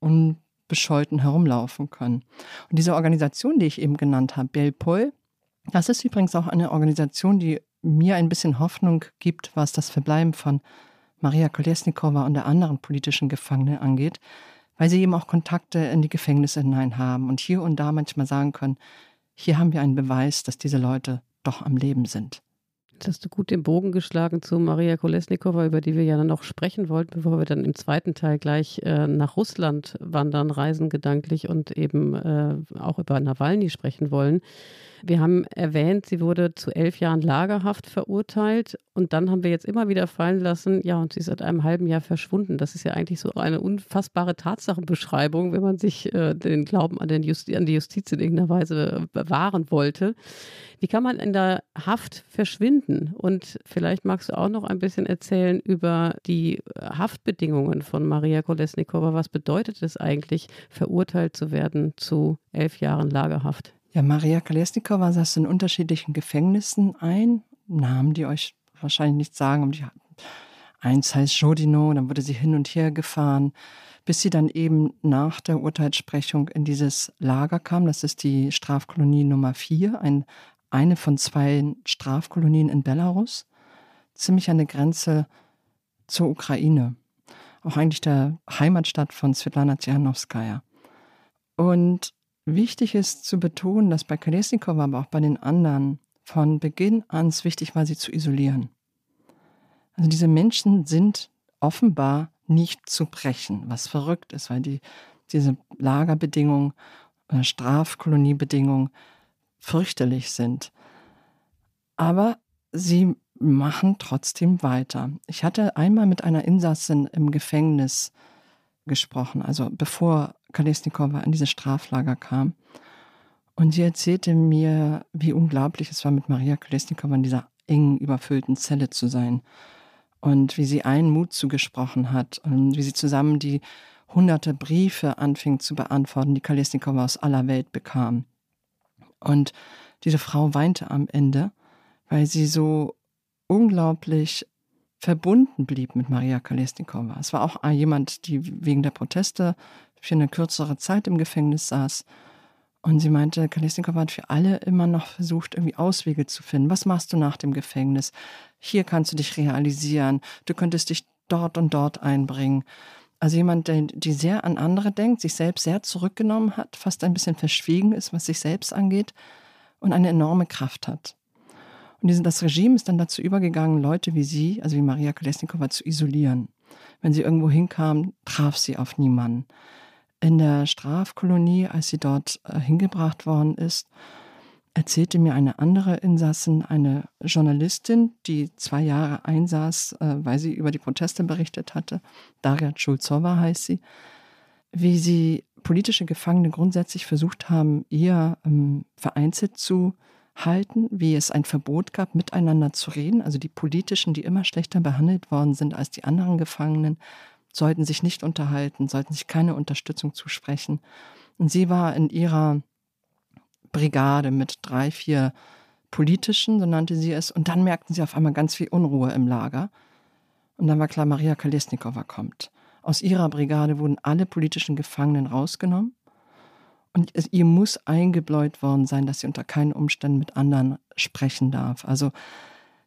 unbescholten herumlaufen können. Und diese Organisation, die ich eben genannt habe, Belpol, das ist übrigens auch eine Organisation, die mir ein bisschen Hoffnung gibt, was das Verbleiben von Maria Kolesnikova und der anderen politischen Gefangenen angeht weil sie eben auch Kontakte in die Gefängnisse hinein haben und hier und da manchmal sagen können, hier haben wir einen Beweis, dass diese Leute doch am Leben sind. Jetzt hast du gut den Bogen geschlagen zu Maria Kolesnikova, über die wir ja dann noch sprechen wollten, bevor wir dann im zweiten Teil gleich äh, nach Russland wandern, reisen gedanklich und eben äh, auch über Nawalny sprechen wollen. Wir haben erwähnt, sie wurde zu elf Jahren Lagerhaft verurteilt und dann haben wir jetzt immer wieder fallen lassen, ja, und sie ist seit einem halben Jahr verschwunden. Das ist ja eigentlich so eine unfassbare Tatsachenbeschreibung, wenn man sich äh, den Glauben an, den Justi an die Justiz in irgendeiner Weise bewahren wollte. Wie kann man in der Haft verschwinden? Und vielleicht magst du auch noch ein bisschen erzählen über die Haftbedingungen von Maria Kolesnikova. Was bedeutet es eigentlich, verurteilt zu werden zu elf Jahren Lagerhaft? Ja, Maria Kolesnikova saß in unterschiedlichen Gefängnissen ein. Namen, die euch wahrscheinlich nicht sagen. Eins heißt Jodino, dann wurde sie hin und her gefahren, bis sie dann eben nach der Urteilssprechung in dieses Lager kam. Das ist die Strafkolonie Nummer vier, ein, eine von zwei Strafkolonien in Belarus, ziemlich an der Grenze zur Ukraine. Auch eigentlich der Heimatstadt von Svetlana Tschernovskaya. Und Wichtig ist zu betonen, dass bei Kolesnikova, aber auch bei den anderen von Beginn an es wichtig war, sie zu isolieren. Also diese Menschen sind offenbar nicht zu brechen, was verrückt ist, weil die, diese Lagerbedingungen, äh, Strafkoloniebedingungen fürchterlich sind. Aber sie machen trotzdem weiter. Ich hatte einmal mit einer Insassin im Gefängnis gesprochen, also bevor Kalesnikova in dieses Straflager kam. Und sie erzählte mir, wie unglaublich es war, mit Maria Kalesnikova in dieser engen, überfüllten Zelle zu sein. Und wie sie einen Mut zugesprochen hat und wie sie zusammen die hunderte Briefe anfing zu beantworten, die Kalesnikova aus aller Welt bekam. Und diese Frau weinte am Ende, weil sie so unglaublich verbunden blieb mit Maria Kalesnikova. Es war auch jemand, die wegen der Proteste für eine kürzere Zeit im Gefängnis saß Und sie meinte, Kalesnikov hat für alle immer noch versucht, irgendwie Auswege zu finden. Was machst du nach dem Gefängnis? Hier kannst du dich realisieren. Du könntest dich dort und dort einbringen. Also jemand, der die sehr an andere denkt, sich selbst sehr zurückgenommen hat, fast ein bisschen verschwiegen ist, was sich selbst angeht und eine enorme Kraft hat. Und das Regime ist dann dazu übergegangen, Leute wie sie, also wie Maria Kolesnikova, zu isolieren. Wenn sie irgendwo hinkam, traf sie auf niemanden in der Strafkolonie, als sie dort äh, hingebracht worden ist, erzählte mir eine andere Insassin, eine Journalistin, die zwei Jahre einsaß, äh, weil sie über die Proteste berichtet hatte, Daria Schulzowa heißt sie, wie sie politische Gefangene grundsätzlich versucht haben, eher ähm, vereinzelt zu halten, wie es ein Verbot gab, miteinander zu reden. Also die politischen, die immer schlechter behandelt worden sind als die anderen Gefangenen, sollten sich nicht unterhalten, sollten sich keine Unterstützung zusprechen. Und sie war in ihrer Brigade mit drei, vier politischen, so nannte sie es, und dann merkten sie auf einmal ganz viel Unruhe im Lager. Und dann war klar, Maria Kalesnikova kommt. Aus ihrer Brigade wurden alle politischen Gefangenen rausgenommen. Und ihr muss eingebläut worden sein, dass sie unter keinen Umständen mit anderen sprechen darf. Also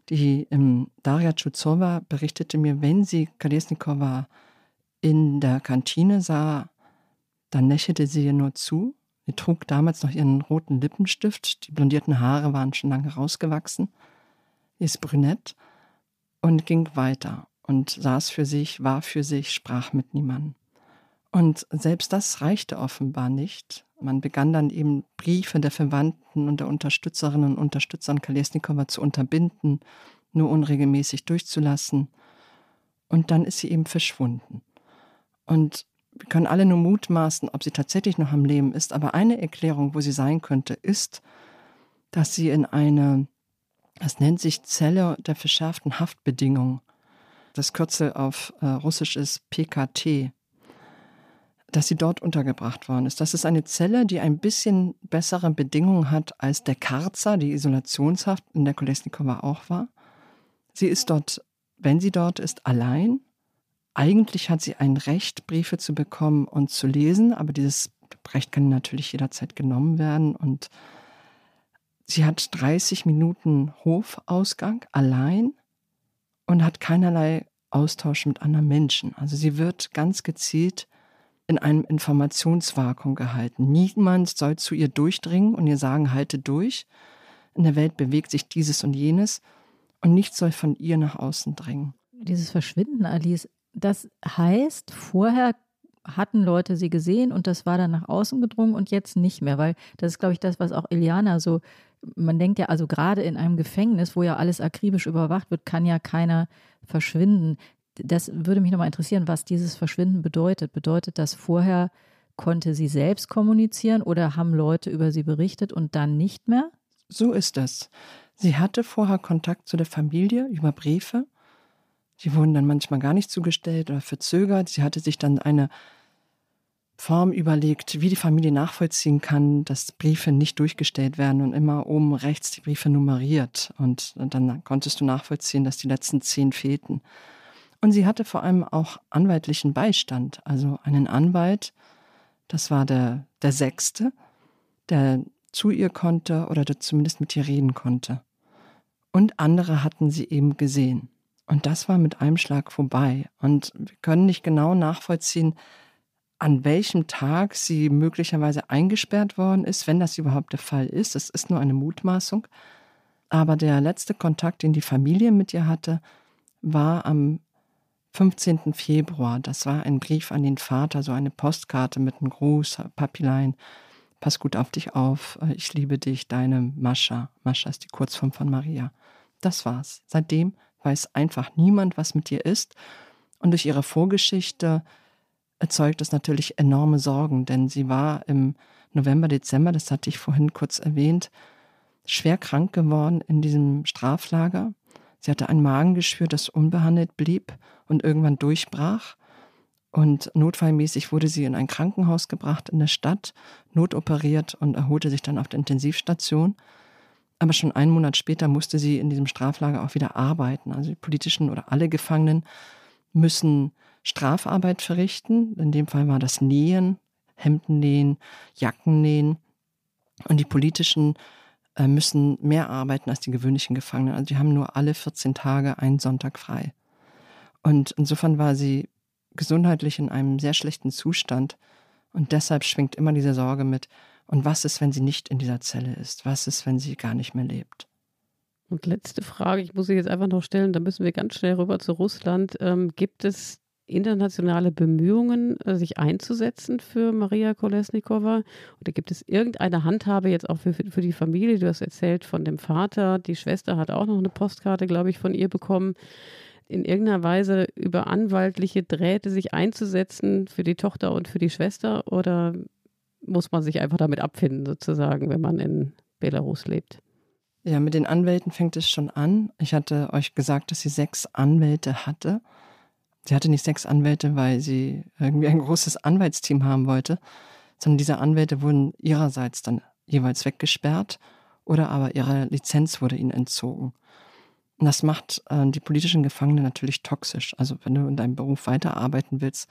die ähm, Daria Tschuzowa berichtete mir, wenn sie Kalesnikova in der Kantine sah, dann lächelte sie ihr nur zu. Sie trug damals noch ihren roten Lippenstift, die blondierten Haare waren schon lange rausgewachsen, sie ist brünett und ging weiter und saß für sich, war für sich, sprach mit niemandem. Und selbst das reichte offenbar nicht. Man begann dann eben Briefe der Verwandten und der Unterstützerinnen und Unterstützer Kalesnikova zu unterbinden, nur unregelmäßig durchzulassen. Und dann ist sie eben verschwunden. Und wir können alle nur mutmaßen, ob sie tatsächlich noch am Leben ist. Aber eine Erklärung, wo sie sein könnte, ist, dass sie in eine, das nennt sich Zelle der verschärften Haftbedingungen, das Kürzel auf äh, Russisch ist PKT, dass sie dort untergebracht worden ist. Das ist eine Zelle, die ein bisschen bessere Bedingungen hat als der Karzer, die Isolationshaft, in der Kolesnikova auch war. Sie ist dort, wenn sie dort ist, allein eigentlich hat sie ein Recht, Briefe zu bekommen und zu lesen, aber dieses Recht kann natürlich jederzeit genommen werden. Und sie hat 30 Minuten Hofausgang allein und hat keinerlei Austausch mit anderen Menschen. Also sie wird ganz gezielt in einem Informationsvakuum gehalten. Niemand soll zu ihr durchdringen und ihr sagen, halte durch. In der Welt bewegt sich dieses und jenes und nichts soll von ihr nach außen dringen. Dieses Verschwinden, Alice, das heißt, vorher hatten Leute sie gesehen und das war dann nach außen gedrungen und jetzt nicht mehr, weil das ist, glaube ich, das, was auch Iliana so, man denkt ja, also gerade in einem Gefängnis, wo ja alles akribisch überwacht wird, kann ja keiner verschwinden. Das würde mich nochmal interessieren, was dieses Verschwinden bedeutet. Bedeutet das vorher konnte sie selbst kommunizieren oder haben Leute über sie berichtet und dann nicht mehr? So ist es. Sie hatte vorher Kontakt zu der Familie über Briefe die wurden dann manchmal gar nicht zugestellt oder verzögert. Sie hatte sich dann eine Form überlegt, wie die Familie nachvollziehen kann, dass Briefe nicht durchgestellt werden und immer oben rechts die Briefe nummeriert. Und dann konntest du nachvollziehen, dass die letzten zehn fehlten. Und sie hatte vor allem auch anwaltlichen Beistand, also einen Anwalt, das war der, der Sechste, der zu ihr konnte oder der zumindest mit ihr reden konnte. Und andere hatten sie eben gesehen. Und das war mit einem Schlag vorbei. Und wir können nicht genau nachvollziehen, an welchem Tag sie möglicherweise eingesperrt worden ist, wenn das überhaupt der Fall ist. Das ist nur eine Mutmaßung. Aber der letzte Kontakt, den die Familie mit ihr hatte, war am 15. Februar. Das war ein Brief an den Vater, so eine Postkarte mit einem Gruß, Papilein. Pass gut auf dich auf. Ich liebe dich, deine Mascha. Mascha ist die Kurzform von Maria. Das war's. Seitdem weiß einfach niemand, was mit ihr ist. Und durch ihre Vorgeschichte erzeugt es natürlich enorme Sorgen, denn sie war im November, Dezember, das hatte ich vorhin kurz erwähnt, schwer krank geworden in diesem Straflager. Sie hatte ein Magengeschwür, das unbehandelt blieb und irgendwann durchbrach. Und notfallmäßig wurde sie in ein Krankenhaus gebracht in der Stadt, notoperiert und erholte sich dann auf der Intensivstation. Aber schon einen Monat später musste sie in diesem Straflager auch wieder arbeiten. Also die politischen oder alle Gefangenen müssen Strafarbeit verrichten. In dem Fall war das Nähen, Hemden nähen, Jacken nähen. Und die politischen äh, müssen mehr arbeiten als die gewöhnlichen Gefangenen. Also die haben nur alle 14 Tage einen Sonntag frei. Und insofern war sie gesundheitlich in einem sehr schlechten Zustand. Und deshalb schwingt immer diese Sorge mit, und was ist, wenn sie nicht in dieser Zelle ist? Was ist, wenn sie gar nicht mehr lebt? Und letzte Frage, ich muss sie jetzt einfach noch stellen, da müssen wir ganz schnell rüber zu Russland. Ähm, gibt es internationale Bemühungen, äh, sich einzusetzen für Maria Kolesnikova? Oder gibt es irgendeine Handhabe jetzt auch für, für die Familie? Du hast erzählt von dem Vater, die Schwester hat auch noch eine Postkarte, glaube ich, von ihr bekommen. In irgendeiner Weise über anwaltliche Drähte sich einzusetzen für die Tochter und für die Schwester? Oder muss man sich einfach damit abfinden, sozusagen, wenn man in Belarus lebt? Ja, mit den Anwälten fängt es schon an. Ich hatte euch gesagt, dass sie sechs Anwälte hatte. Sie hatte nicht sechs Anwälte, weil sie irgendwie ein großes Anwaltsteam haben wollte, sondern diese Anwälte wurden ihrerseits dann jeweils weggesperrt oder aber ihre Lizenz wurde ihnen entzogen. Und das macht äh, die politischen Gefangenen natürlich toxisch. Also wenn du in deinem Beruf weiterarbeiten willst,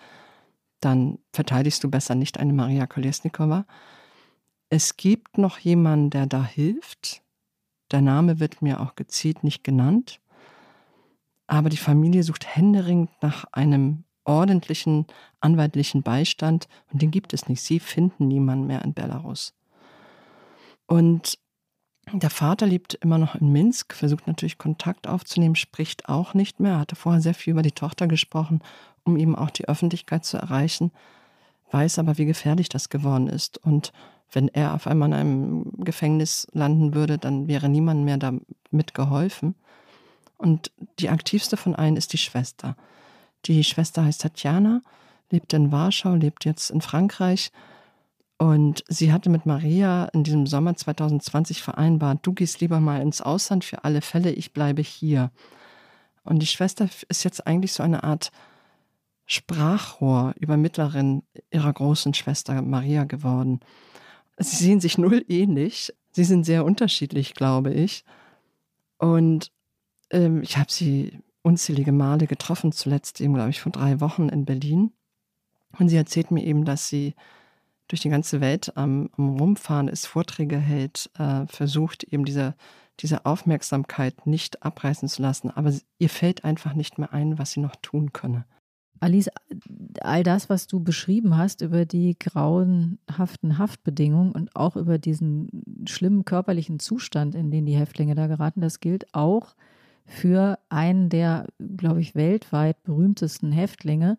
dann verteidigst du besser nicht eine Maria Kolesnikova. Es gibt noch jemanden, der da hilft. Der Name wird mir auch gezielt nicht genannt. Aber die Familie sucht händeringend nach einem ordentlichen anwaltlichen Beistand und den gibt es nicht. Sie finden niemanden mehr in Belarus. Und der Vater lebt immer noch in Minsk, versucht natürlich Kontakt aufzunehmen, spricht auch nicht mehr, hatte vorher sehr viel über die Tochter gesprochen, um eben auch die Öffentlichkeit zu erreichen, weiß aber, wie gefährlich das geworden ist. Und wenn er auf einmal in einem Gefängnis landen würde, dann wäre niemand mehr damit geholfen. Und die aktivste von allen ist die Schwester. Die Schwester heißt Tatjana, lebt in Warschau, lebt jetzt in Frankreich. Und sie hatte mit Maria in diesem Sommer 2020 vereinbart, du gehst lieber mal ins Ausland für alle Fälle, ich bleibe hier. Und die Schwester ist jetzt eigentlich so eine Art Sprachrohr, Übermittlerin ihrer großen Schwester Maria geworden. Sie sehen sich null ähnlich. Sie sind sehr unterschiedlich, glaube ich. Und ähm, ich habe sie unzählige Male getroffen, zuletzt eben, glaube ich, vor drei Wochen in Berlin. Und sie erzählt mir eben, dass sie durch die ganze Welt am, am Rumfahren ist, Vorträge hält, äh, versucht eben diese, diese Aufmerksamkeit nicht abreißen zu lassen. Aber ihr fällt einfach nicht mehr ein, was sie noch tun könne. Alice, all das, was du beschrieben hast über die grauenhaften Haftbedingungen und auch über diesen schlimmen körperlichen Zustand, in den die Häftlinge da geraten, das gilt auch für einen der, glaube ich, weltweit berühmtesten Häftlinge,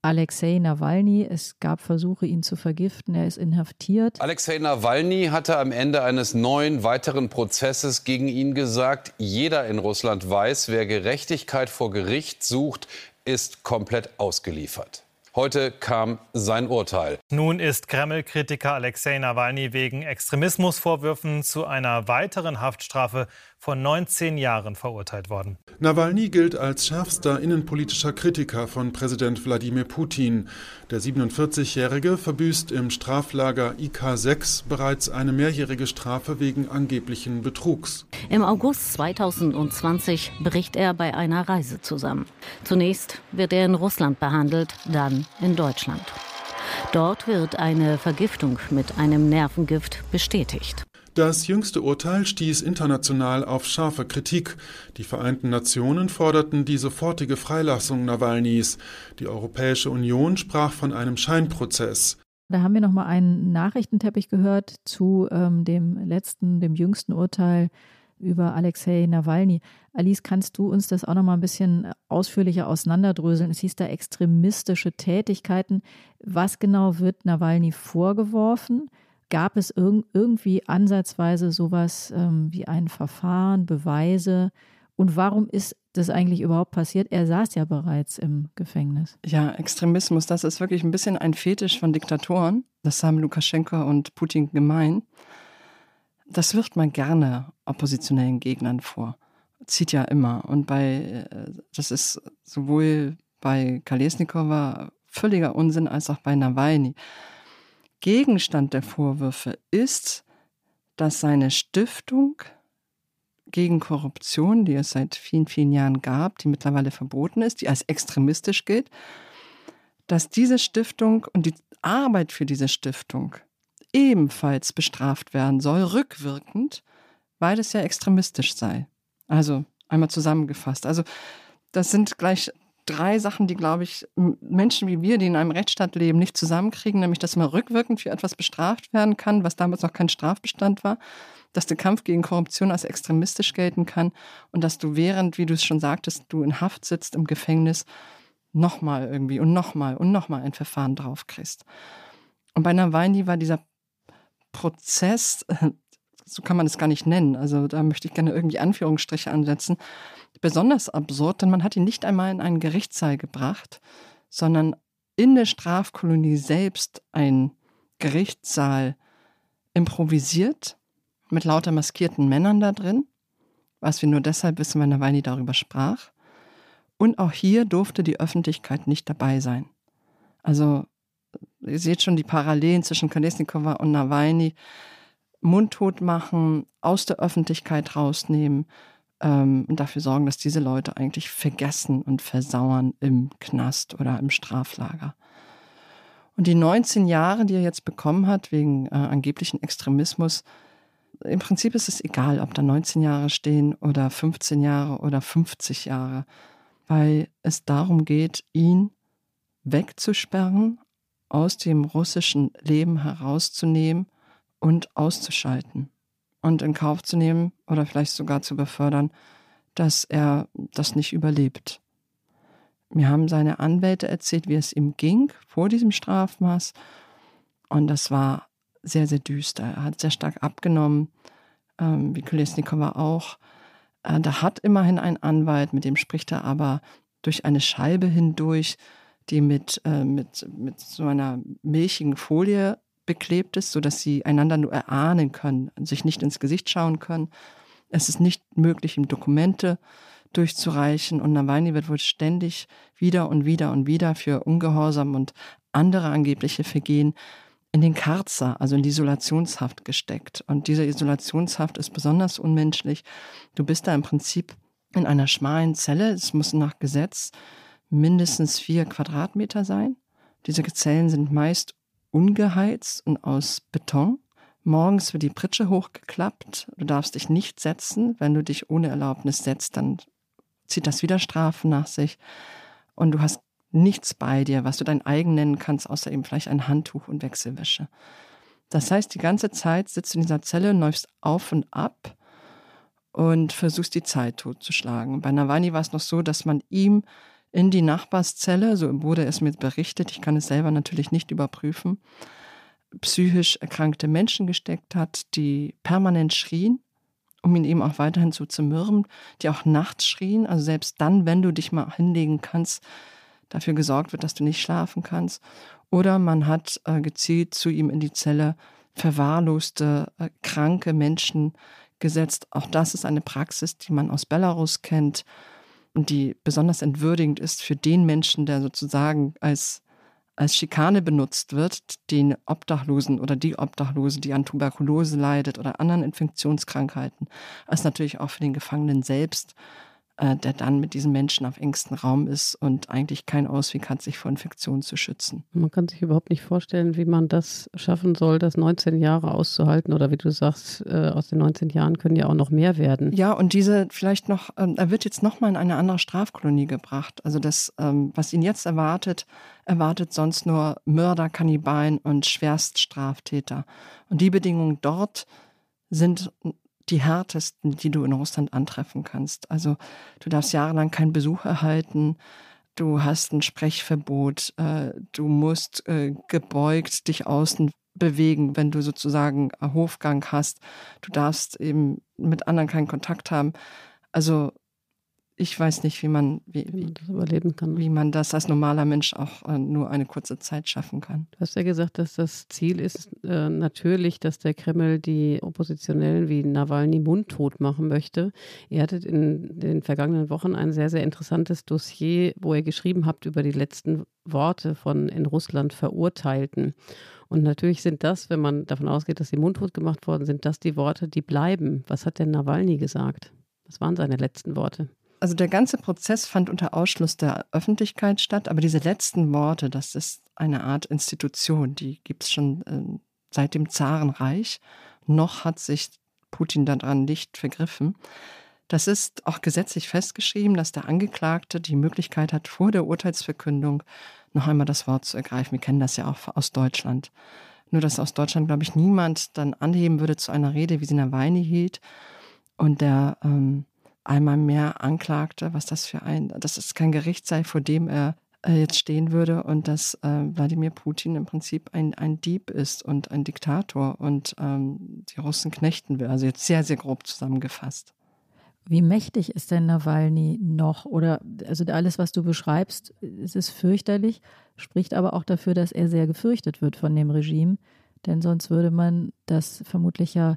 Alexei Nawalny. Es gab Versuche, ihn zu vergiften. Er ist inhaftiert. Alexei Nawalny hatte am Ende eines neuen weiteren Prozesses gegen ihn gesagt, jeder in Russland weiß, wer Gerechtigkeit vor Gericht sucht, ist komplett ausgeliefert. Heute kam sein Urteil. Nun ist Kreml-Kritiker Alexei Nawalny wegen Extremismusvorwürfen zu einer weiteren Haftstrafe von 19 Jahren verurteilt worden. Nawalny gilt als schärfster innenpolitischer Kritiker von Präsident Wladimir Putin. Der 47-Jährige verbüßt im Straflager IK6 bereits eine mehrjährige Strafe wegen angeblichen Betrugs. Im August 2020 bricht er bei einer Reise zusammen. Zunächst wird er in Russland behandelt, dann in Deutschland. Dort wird eine Vergiftung mit einem Nervengift bestätigt. Das jüngste Urteil stieß international auf scharfe Kritik. Die Vereinten Nationen forderten die sofortige Freilassung Nawalnys. Die Europäische Union sprach von einem Scheinprozess. Da haben wir noch mal einen Nachrichtenteppich gehört zu ähm, dem letzten, dem jüngsten Urteil über Alexei Nawalny. Alice, kannst du uns das auch noch mal ein bisschen ausführlicher auseinanderdröseln? Es hieß da extremistische Tätigkeiten. Was genau wird Nawalny vorgeworfen? Gab es irg irgendwie ansatzweise sowas ähm, wie ein Verfahren, Beweise? Und warum ist das eigentlich überhaupt passiert? Er saß ja bereits im Gefängnis. Ja, Extremismus, das ist wirklich ein bisschen ein Fetisch von Diktatoren. Das haben Lukaschenko und Putin gemein. Das wirft man gerne oppositionellen Gegnern vor. Zieht ja immer. Und bei, äh, das ist sowohl bei Kalesnikova völliger Unsinn als auch bei Nawalny. Gegenstand der Vorwürfe ist, dass seine Stiftung gegen Korruption, die es seit vielen, vielen Jahren gab, die mittlerweile verboten ist, die als extremistisch gilt, dass diese Stiftung und die Arbeit für diese Stiftung ebenfalls bestraft werden soll, rückwirkend, weil es ja extremistisch sei. Also einmal zusammengefasst. Also das sind gleich drei Sachen, die, glaube ich, Menschen wie wir, die in einem Rechtsstaat leben, nicht zusammenkriegen, nämlich dass man rückwirkend für etwas bestraft werden kann, was damals noch kein Strafbestand war, dass der Kampf gegen Korruption als extremistisch gelten kann und dass du während, wie du es schon sagtest, du in Haft sitzt im Gefängnis, nochmal irgendwie und nochmal und nochmal ein Verfahren draufkriegst. Und bei Nawalny war dieser Prozess, so kann man es gar nicht nennen, also da möchte ich gerne irgendwie Anführungsstriche ansetzen, besonders absurd, denn man hat ihn nicht einmal in einen Gerichtssaal gebracht, sondern in der Strafkolonie selbst ein Gerichtssaal improvisiert mit lauter maskierten Männern da drin, was wir nur deshalb wissen, weil Nawalny darüber sprach. Und auch hier durfte die Öffentlichkeit nicht dabei sein. Also ihr seht schon die Parallelen zwischen Kolesnikova und Nawalny. Mundtot machen, aus der Öffentlichkeit rausnehmen, ähm, und dafür sorgen, dass diese Leute eigentlich vergessen und versauern im Knast oder im Straflager. Und die 19 Jahre, die er jetzt bekommen hat wegen äh, angeblichen Extremismus, im Prinzip ist es egal, ob da 19 Jahre stehen oder 15 Jahre oder 50 Jahre, weil es darum geht, ihn wegzusperren, aus dem russischen Leben herauszunehmen und auszuschalten und in Kauf zu nehmen oder vielleicht sogar zu befördern, dass er das nicht überlebt. Mir haben seine Anwälte erzählt, wie es ihm ging vor diesem Strafmaß. Und das war sehr, sehr düster. Er hat sehr stark abgenommen, ähm, wie Kolesnikova auch. Äh, da hat immerhin ein Anwalt, mit dem spricht er aber durch eine Scheibe hindurch, die mit, äh, mit, mit so einer milchigen Folie beklebt ist, sodass sie einander nur erahnen können, sich nicht ins Gesicht schauen können. Es ist nicht möglich, ihm Dokumente durchzureichen und Nawalny wird wohl ständig wieder und wieder und wieder für Ungehorsam und andere angebliche Vergehen in den Karzer, also in die Isolationshaft gesteckt. Und diese Isolationshaft ist besonders unmenschlich. Du bist da im Prinzip in einer schmalen Zelle. Es muss nach Gesetz mindestens vier Quadratmeter sein. Diese Zellen sind meist ungeheizt und aus Beton. Morgens wird die Pritsche hochgeklappt. Du darfst dich nicht setzen. Wenn du dich ohne Erlaubnis setzt, dann zieht das wieder Strafen nach sich. Und du hast nichts bei dir, was du dein eigen nennen kannst, außer eben vielleicht ein Handtuch und Wechselwäsche. Das heißt, die ganze Zeit sitzt du in dieser Zelle, läufst auf und ab und versuchst die Zeit totzuschlagen. Bei Nawalny war es noch so, dass man ihm in die Nachbarszelle, so wurde es mir berichtet, ich kann es selber natürlich nicht überprüfen, psychisch erkrankte Menschen gesteckt hat, die permanent schrien, um ihn eben auch weiterhin zu zermürben, die auch nachts schrien, also selbst dann, wenn du dich mal hinlegen kannst, dafür gesorgt wird, dass du nicht schlafen kannst. Oder man hat äh, gezielt zu ihm in die Zelle verwahrloste, äh, kranke Menschen gesetzt. Auch das ist eine Praxis, die man aus Belarus kennt und die besonders entwürdigend ist für den Menschen, der sozusagen als, als Schikane benutzt wird, den Obdachlosen oder die Obdachlose, die an Tuberkulose leidet oder anderen Infektionskrankheiten, als natürlich auch für den Gefangenen selbst äh, der dann mit diesen Menschen auf engstem Raum ist und eigentlich keinen Ausweg hat, sich vor Infektionen zu schützen. Man kann sich überhaupt nicht vorstellen, wie man das schaffen soll, das 19 Jahre auszuhalten oder wie du sagst, äh, aus den 19 Jahren können ja auch noch mehr werden. Ja, und diese vielleicht noch, ähm, er wird jetzt nochmal in eine andere Strafkolonie gebracht. Also das, ähm, was ihn jetzt erwartet, erwartet sonst nur Mörder, Kannibalen und Schwerststraftäter. Und die Bedingungen dort sind die härtesten, die du in Russland antreffen kannst. Also du darfst jahrelang keinen Besuch erhalten, du hast ein Sprechverbot, äh, du musst äh, gebeugt dich außen bewegen, wenn du sozusagen Hofgang hast. Du darfst eben mit anderen keinen Kontakt haben. Also ich weiß nicht, wie man, wie, wie man das überleben kann. Wie man das als normaler Mensch auch äh, nur eine kurze Zeit schaffen kann. Du hast ja gesagt, dass das Ziel ist äh, natürlich, dass der Kreml die Oppositionellen wie Nawalny mundtot machen möchte. Ihr hattet in den vergangenen Wochen ein sehr, sehr interessantes Dossier, wo ihr geschrieben habt über die letzten Worte von in Russland Verurteilten. Und natürlich sind das, wenn man davon ausgeht, dass sie mundtot gemacht worden sind, das die Worte, die bleiben. Was hat denn Nawalny gesagt? Was waren seine letzten Worte? Also der ganze Prozess fand unter Ausschluss der Öffentlichkeit statt, aber diese letzten Worte, das ist eine Art Institution, die gibt es schon äh, seit dem Zarenreich. Noch hat sich Putin daran nicht vergriffen. Das ist auch gesetzlich festgeschrieben, dass der Angeklagte die Möglichkeit hat, vor der Urteilsverkündung noch einmal das Wort zu ergreifen. Wir kennen das ja auch aus Deutschland. Nur, dass aus Deutschland, glaube ich, niemand dann anheben würde zu einer Rede, wie sie Nawalny hielt. Und der ähm, einmal mehr anklagte, was das für ein, dass es kein Gericht sei, vor dem er äh, jetzt stehen würde und dass äh, Wladimir Putin im Prinzip ein, ein Dieb ist und ein Diktator und ähm, die Russen knechten will. Also jetzt sehr, sehr grob zusammengefasst. Wie mächtig ist denn Nawalny noch? Oder also alles, was du beschreibst, ist es fürchterlich, spricht aber auch dafür, dass er sehr gefürchtet wird von dem Regime. Denn sonst würde man das vermutlich ja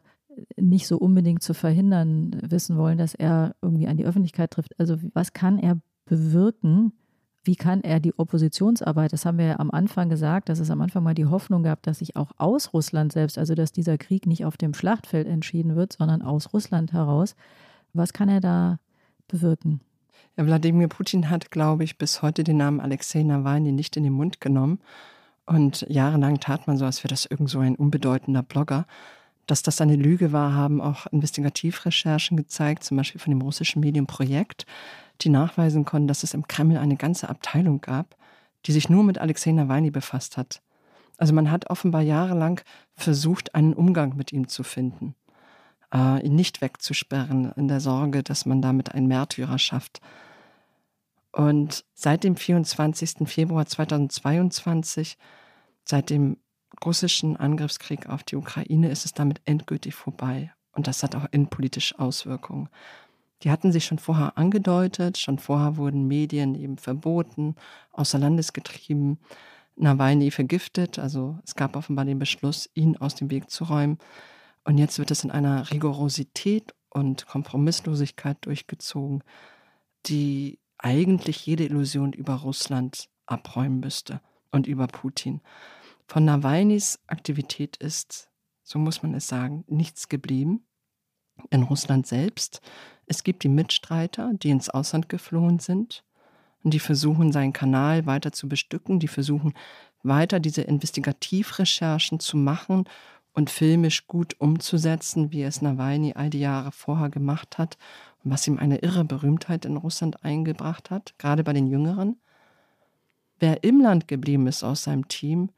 nicht so unbedingt zu verhindern wissen wollen, dass er irgendwie an die Öffentlichkeit trifft. Also was kann er bewirken? Wie kann er die Oppositionsarbeit, das haben wir ja am Anfang gesagt, dass es am Anfang mal die Hoffnung gab, dass sich auch aus Russland selbst, also dass dieser Krieg nicht auf dem Schlachtfeld entschieden wird, sondern aus Russland heraus. Was kann er da bewirken? Ja, Wladimir Putin hat, glaube ich, bis heute den Namen Alexei Nawalny nicht in den Mund genommen. Und jahrelang tat man so, als wäre das irgend so ein unbedeutender Blogger. Dass das eine Lüge war, haben auch Investigativrecherchen gezeigt, zum Beispiel von dem russischen Medium Projekt, die nachweisen konnten, dass es im Kreml eine ganze Abteilung gab, die sich nur mit Alexei Nawalny befasst hat. Also man hat offenbar jahrelang versucht, einen Umgang mit ihm zu finden, äh, ihn nicht wegzusperren, in der Sorge, dass man damit einen Märtyrer schafft. Und seit dem 24. Februar 2022, seit dem russischen Angriffskrieg auf die Ukraine, ist es damit endgültig vorbei. Und das hat auch innenpolitische Auswirkungen. Die hatten sich schon vorher angedeutet, schon vorher wurden Medien eben verboten, außer Landes getrieben, Nawalny vergiftet. Also es gab offenbar den Beschluss, ihn aus dem Weg zu räumen. Und jetzt wird es in einer Rigorosität und Kompromisslosigkeit durchgezogen, die eigentlich jede Illusion über Russland abräumen müsste und über Putin. Von Nawalnys Aktivität ist, so muss man es sagen, nichts geblieben. In Russland selbst es gibt die Mitstreiter, die ins Ausland geflohen sind und die versuchen, seinen Kanal weiter zu bestücken, die versuchen, weiter diese Investigativrecherchen zu machen und filmisch gut umzusetzen, wie es Nawalny all die Jahre vorher gemacht hat und was ihm eine irre Berühmtheit in Russland eingebracht hat, gerade bei den Jüngeren. Wer im Land geblieben ist aus seinem Team,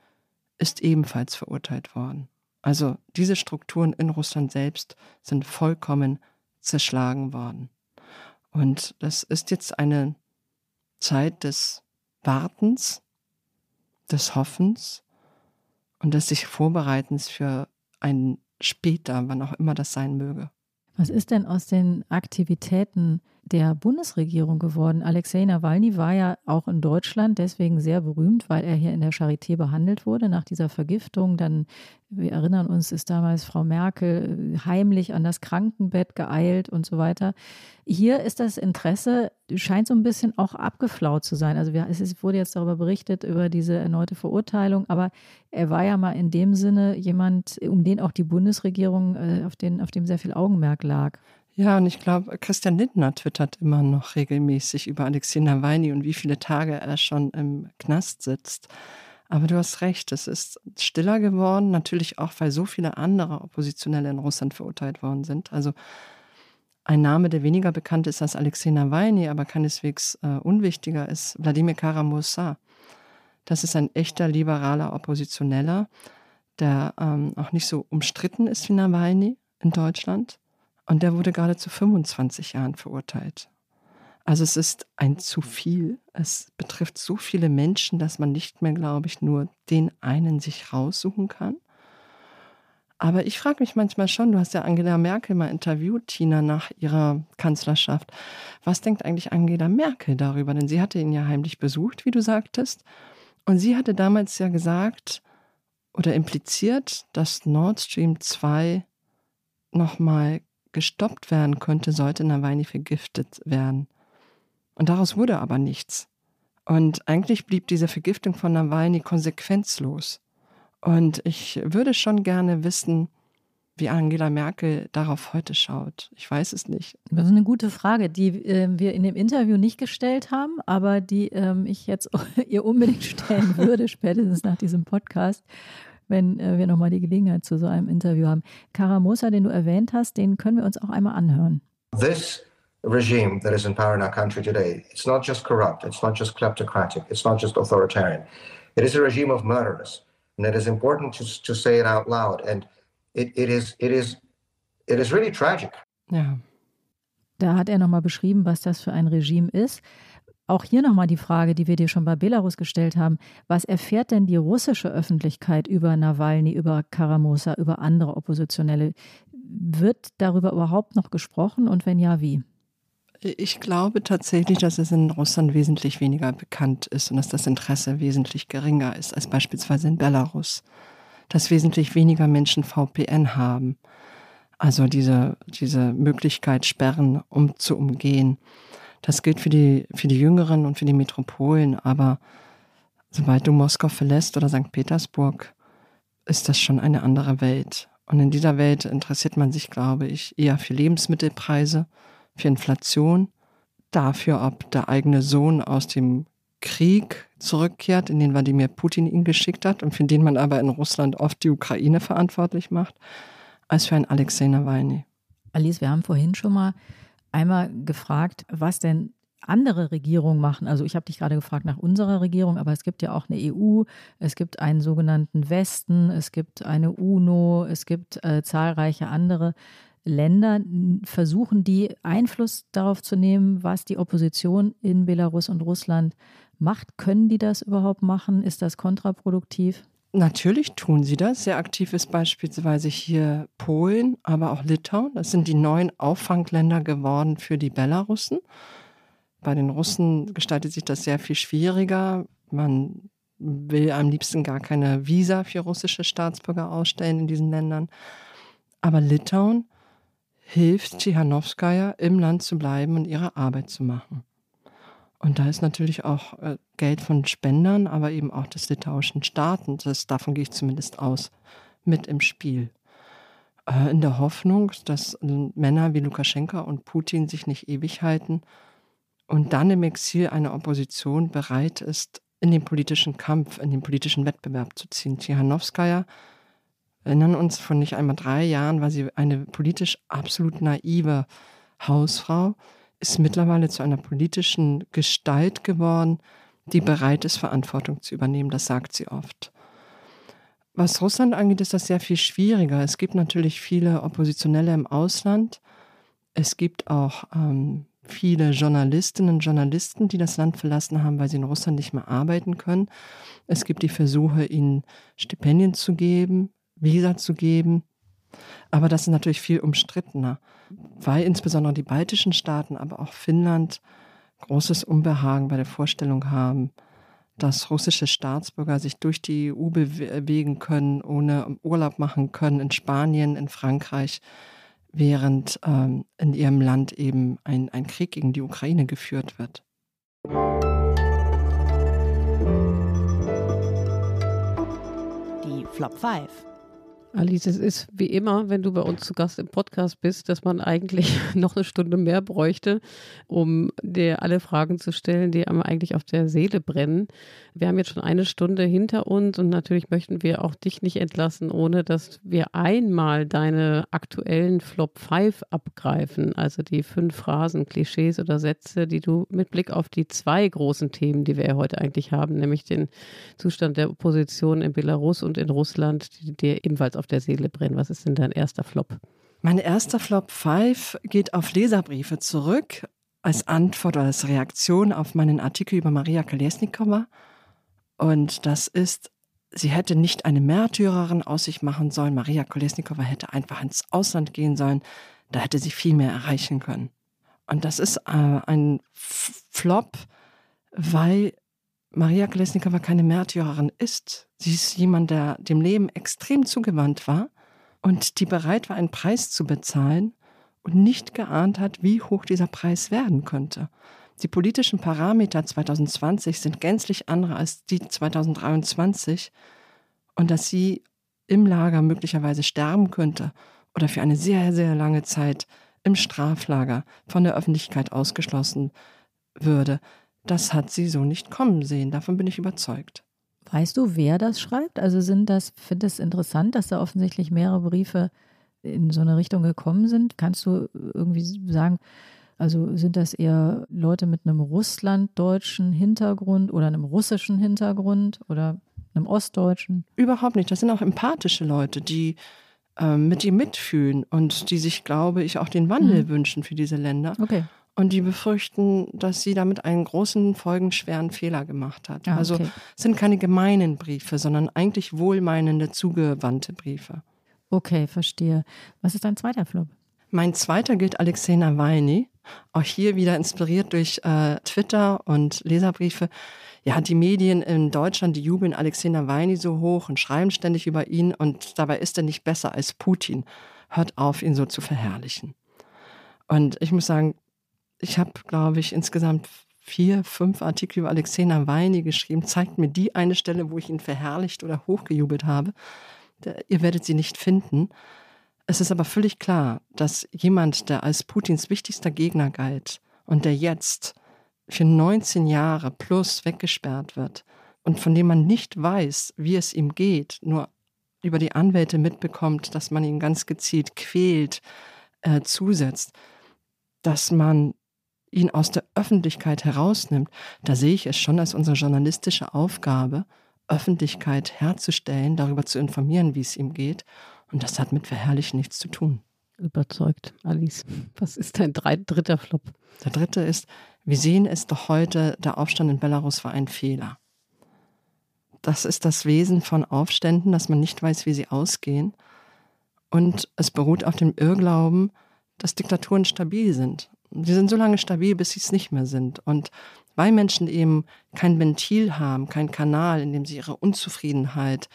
ist ebenfalls verurteilt worden. Also diese Strukturen in Russland selbst sind vollkommen zerschlagen worden. Und das ist jetzt eine Zeit des Wartens, des Hoffens und des sich Vorbereitens für ein später, wann auch immer das sein möge. Was ist denn aus den Aktivitäten der Bundesregierung geworden? Alexei Nawalny war ja auch in Deutschland deswegen sehr berühmt, weil er hier in der Charité behandelt wurde nach dieser Vergiftung. Dann wir erinnern uns, ist damals Frau Merkel heimlich an das Krankenbett geeilt und so weiter. Hier ist das Interesse, scheint so ein bisschen auch abgeflaut zu sein. Also es wurde jetzt darüber berichtet, über diese erneute Verurteilung, aber er war ja mal in dem Sinne jemand, um den auch die Bundesregierung, äh, auf, den, auf dem sehr viel Augenmerk lag. Ja, und ich glaube, Christian Lindner twittert immer noch regelmäßig über Alexei Nawalny und wie viele Tage er schon im Knast sitzt. Aber du hast recht, es ist stiller geworden, natürlich auch, weil so viele andere Oppositionelle in Russland verurteilt worden sind. Also ein Name, der weniger bekannt ist als Alexei Nawalny, aber keineswegs äh, unwichtiger ist Wladimir Karamursa. Das ist ein echter liberaler Oppositioneller, der ähm, auch nicht so umstritten ist wie Nawalny in Deutschland. Und der wurde gerade zu 25 Jahren verurteilt. Also es ist ein zu viel. Es betrifft so viele Menschen, dass man nicht mehr, glaube ich, nur den einen sich raussuchen kann. Aber ich frage mich manchmal schon, du hast ja Angela Merkel mal interviewt, Tina, nach ihrer Kanzlerschaft. Was denkt eigentlich Angela Merkel darüber? Denn sie hatte ihn ja heimlich besucht, wie du sagtest. Und sie hatte damals ja gesagt oder impliziert, dass Nord Stream 2 nochmal gestoppt werden könnte, sollte Nawalny vergiftet werden. Und daraus wurde aber nichts. Und eigentlich blieb diese Vergiftung von Nawalny konsequenzlos. Und ich würde schon gerne wissen, wie Angela Merkel darauf heute schaut. Ich weiß es nicht. Das ist eine gute Frage, die äh, wir in dem Interview nicht gestellt haben, aber die ähm, ich jetzt ihr unbedingt stellen würde, spätestens nach diesem Podcast wenn äh, wir nochmal die Gelegenheit zu so einem Interview haben. Karamosa, den du erwähnt hast, den können wir uns auch einmal anhören. This regime that is in power in our country today, it's not just corrupt, it's not just kleptocratic, it's not just authoritarian. It is a regime of murderers. And it is important to, to say it out loud. And it, it, is, it, is, it is really tragic. Ja. Da hat er nochmal beschrieben, was das für ein Regime ist. Auch hier nochmal die Frage, die wir dir schon bei Belarus gestellt haben. Was erfährt denn die russische Öffentlichkeit über Nawalny, über Karamosa, über andere Oppositionelle? Wird darüber überhaupt noch gesprochen und wenn ja, wie? Ich glaube tatsächlich, dass es in Russland wesentlich weniger bekannt ist und dass das Interesse wesentlich geringer ist als beispielsweise in Belarus. Dass wesentlich weniger Menschen VPN haben. Also diese, diese Möglichkeit, Sperren um zu umgehen. Das gilt für die, für die Jüngeren und für die Metropolen, aber sobald du Moskau verlässt oder St. Petersburg, ist das schon eine andere Welt. Und in dieser Welt interessiert man sich, glaube ich, eher für Lebensmittelpreise, für Inflation, dafür, ob der eigene Sohn aus dem Krieg zurückkehrt, in den Wladimir Putin ihn geschickt hat und für den man aber in Russland oft die Ukraine verantwortlich macht, als für einen Alexei Nawalny. Alice, wir haben vorhin schon mal einmal gefragt, was denn andere Regierungen machen. Also ich habe dich gerade gefragt nach unserer Regierung, aber es gibt ja auch eine EU, es gibt einen sogenannten Westen, es gibt eine UNO, es gibt äh, zahlreiche andere Länder. Versuchen die Einfluss darauf zu nehmen, was die Opposition in Belarus und Russland macht? Können die das überhaupt machen? Ist das kontraproduktiv? Natürlich tun sie das. Sehr aktiv ist beispielsweise hier Polen, aber auch Litauen. Das sind die neuen Auffangländer geworden für die Belarussen. Bei den Russen gestaltet sich das sehr viel schwieriger. Man will am liebsten gar keine Visa für russische Staatsbürger ausstellen in diesen Ländern. Aber Litauen hilft Tschihanowskaja, im Land zu bleiben und ihre Arbeit zu machen. Und da ist natürlich auch äh, Geld von Spendern, aber eben auch des litauischen Staaten, das, davon gehe ich zumindest aus, mit im Spiel. Äh, in der Hoffnung, dass Männer wie Lukaschenka und Putin sich nicht ewig halten und dann im Exil eine Opposition bereit ist, in den politischen Kampf, in den politischen Wettbewerb zu ziehen. Tichanowskaja, erinnern uns, von nicht einmal drei Jahren war sie eine politisch absolut naive Hausfrau, ist mittlerweile zu einer politischen Gestalt geworden, die bereit ist, Verantwortung zu übernehmen. Das sagt sie oft. Was Russland angeht, ist das sehr viel schwieriger. Es gibt natürlich viele Oppositionelle im Ausland. Es gibt auch ähm, viele Journalistinnen und Journalisten, die das Land verlassen haben, weil sie in Russland nicht mehr arbeiten können. Es gibt die Versuche, ihnen Stipendien zu geben, Visa zu geben. Aber das ist natürlich viel umstrittener, weil insbesondere die baltischen Staaten, aber auch Finnland großes Unbehagen bei der Vorstellung haben, dass russische Staatsbürger sich durch die EU bewegen können, ohne Urlaub machen können in Spanien, in Frankreich, während ähm, in ihrem Land eben ein, ein Krieg gegen die Ukraine geführt wird. Die Flop 5. Alice, es ist wie immer, wenn du bei uns zu Gast im Podcast bist, dass man eigentlich noch eine Stunde mehr bräuchte, um dir alle Fragen zu stellen, die einem eigentlich auf der Seele brennen. Wir haben jetzt schon eine Stunde hinter uns und natürlich möchten wir auch dich nicht entlassen, ohne dass wir einmal deine aktuellen Flop 5 abgreifen, also die fünf Phrasen, Klischees oder Sätze, die du mit Blick auf die zwei großen Themen, die wir ja heute eigentlich haben, nämlich den Zustand der Opposition in Belarus und in Russland, die dir ebenfalls auf auf der Seele brennen? Was ist denn dein erster Flop? Mein erster Flop 5 geht auf Leserbriefe zurück, als Antwort oder als Reaktion auf meinen Artikel über Maria Kolesnikova. Und das ist, sie hätte nicht eine Märtyrerin aus sich machen sollen. Maria Kolesnikova hätte einfach ins Ausland gehen sollen. Da hätte sie viel mehr erreichen können. Und das ist äh, ein Flop, weil Maria Kolesnikova keine Märtyrerin ist. Sie ist jemand, der dem Leben extrem zugewandt war und die bereit war, einen Preis zu bezahlen und nicht geahnt hat, wie hoch dieser Preis werden könnte. Die politischen Parameter 2020 sind gänzlich andere als die 2023 und dass sie im Lager möglicherweise sterben könnte oder für eine sehr, sehr lange Zeit im Straflager von der Öffentlichkeit ausgeschlossen würde, das hat sie so nicht kommen sehen. Davon bin ich überzeugt. Weißt du, wer das schreibt? Also sind das, finde es interessant, dass da offensichtlich mehrere Briefe in so eine Richtung gekommen sind. Kannst du irgendwie sagen, also sind das eher Leute mit einem russlanddeutschen Hintergrund oder einem russischen Hintergrund oder einem ostdeutschen? Überhaupt nicht. Das sind auch empathische Leute, die äh, mit ihm mitfühlen und die sich, glaube ich, auch den Wandel mhm. wünschen für diese Länder. Okay. Und die befürchten, dass sie damit einen großen, folgenschweren Fehler gemacht hat. Ah, also okay. es sind keine gemeinen Briefe, sondern eigentlich wohlmeinende, zugewandte Briefe. Okay, verstehe. Was ist dein zweiter Flop? Mein zweiter gilt Alexei Nawalny. Auch hier wieder inspiriert durch äh, Twitter und Leserbriefe. Ja, die Medien in Deutschland, die jubeln Alexei Nawalny so hoch und schreiben ständig über ihn und dabei ist er nicht besser als Putin. Hört auf, ihn so zu verherrlichen. Und ich muss sagen, ich habe, glaube ich, insgesamt vier, fünf Artikel über Alexei Nawalny geschrieben. Zeigt mir die eine Stelle, wo ich ihn verherrlicht oder hochgejubelt habe. Ihr werdet sie nicht finden. Es ist aber völlig klar, dass jemand, der als Putins wichtigster Gegner galt und der jetzt für 19 Jahre plus weggesperrt wird und von dem man nicht weiß, wie es ihm geht, nur über die Anwälte mitbekommt, dass man ihn ganz gezielt quält, äh, zusetzt, dass man ihn aus der Öffentlichkeit herausnimmt, da sehe ich es schon als unsere journalistische Aufgabe, Öffentlichkeit herzustellen, darüber zu informieren, wie es ihm geht. Und das hat mit Verherrlichen nichts zu tun. Überzeugt, Alice. Was ist dein dritter Flop? Der dritte ist, wir sehen es doch heute, der Aufstand in Belarus war ein Fehler. Das ist das Wesen von Aufständen, dass man nicht weiß, wie sie ausgehen. Und es beruht auf dem Irrglauben, dass Diktaturen stabil sind. Sie sind so lange stabil, bis sie es nicht mehr sind. Und weil Menschen eben kein Ventil haben, kein Kanal, in dem sie ihre Unzufriedenheit,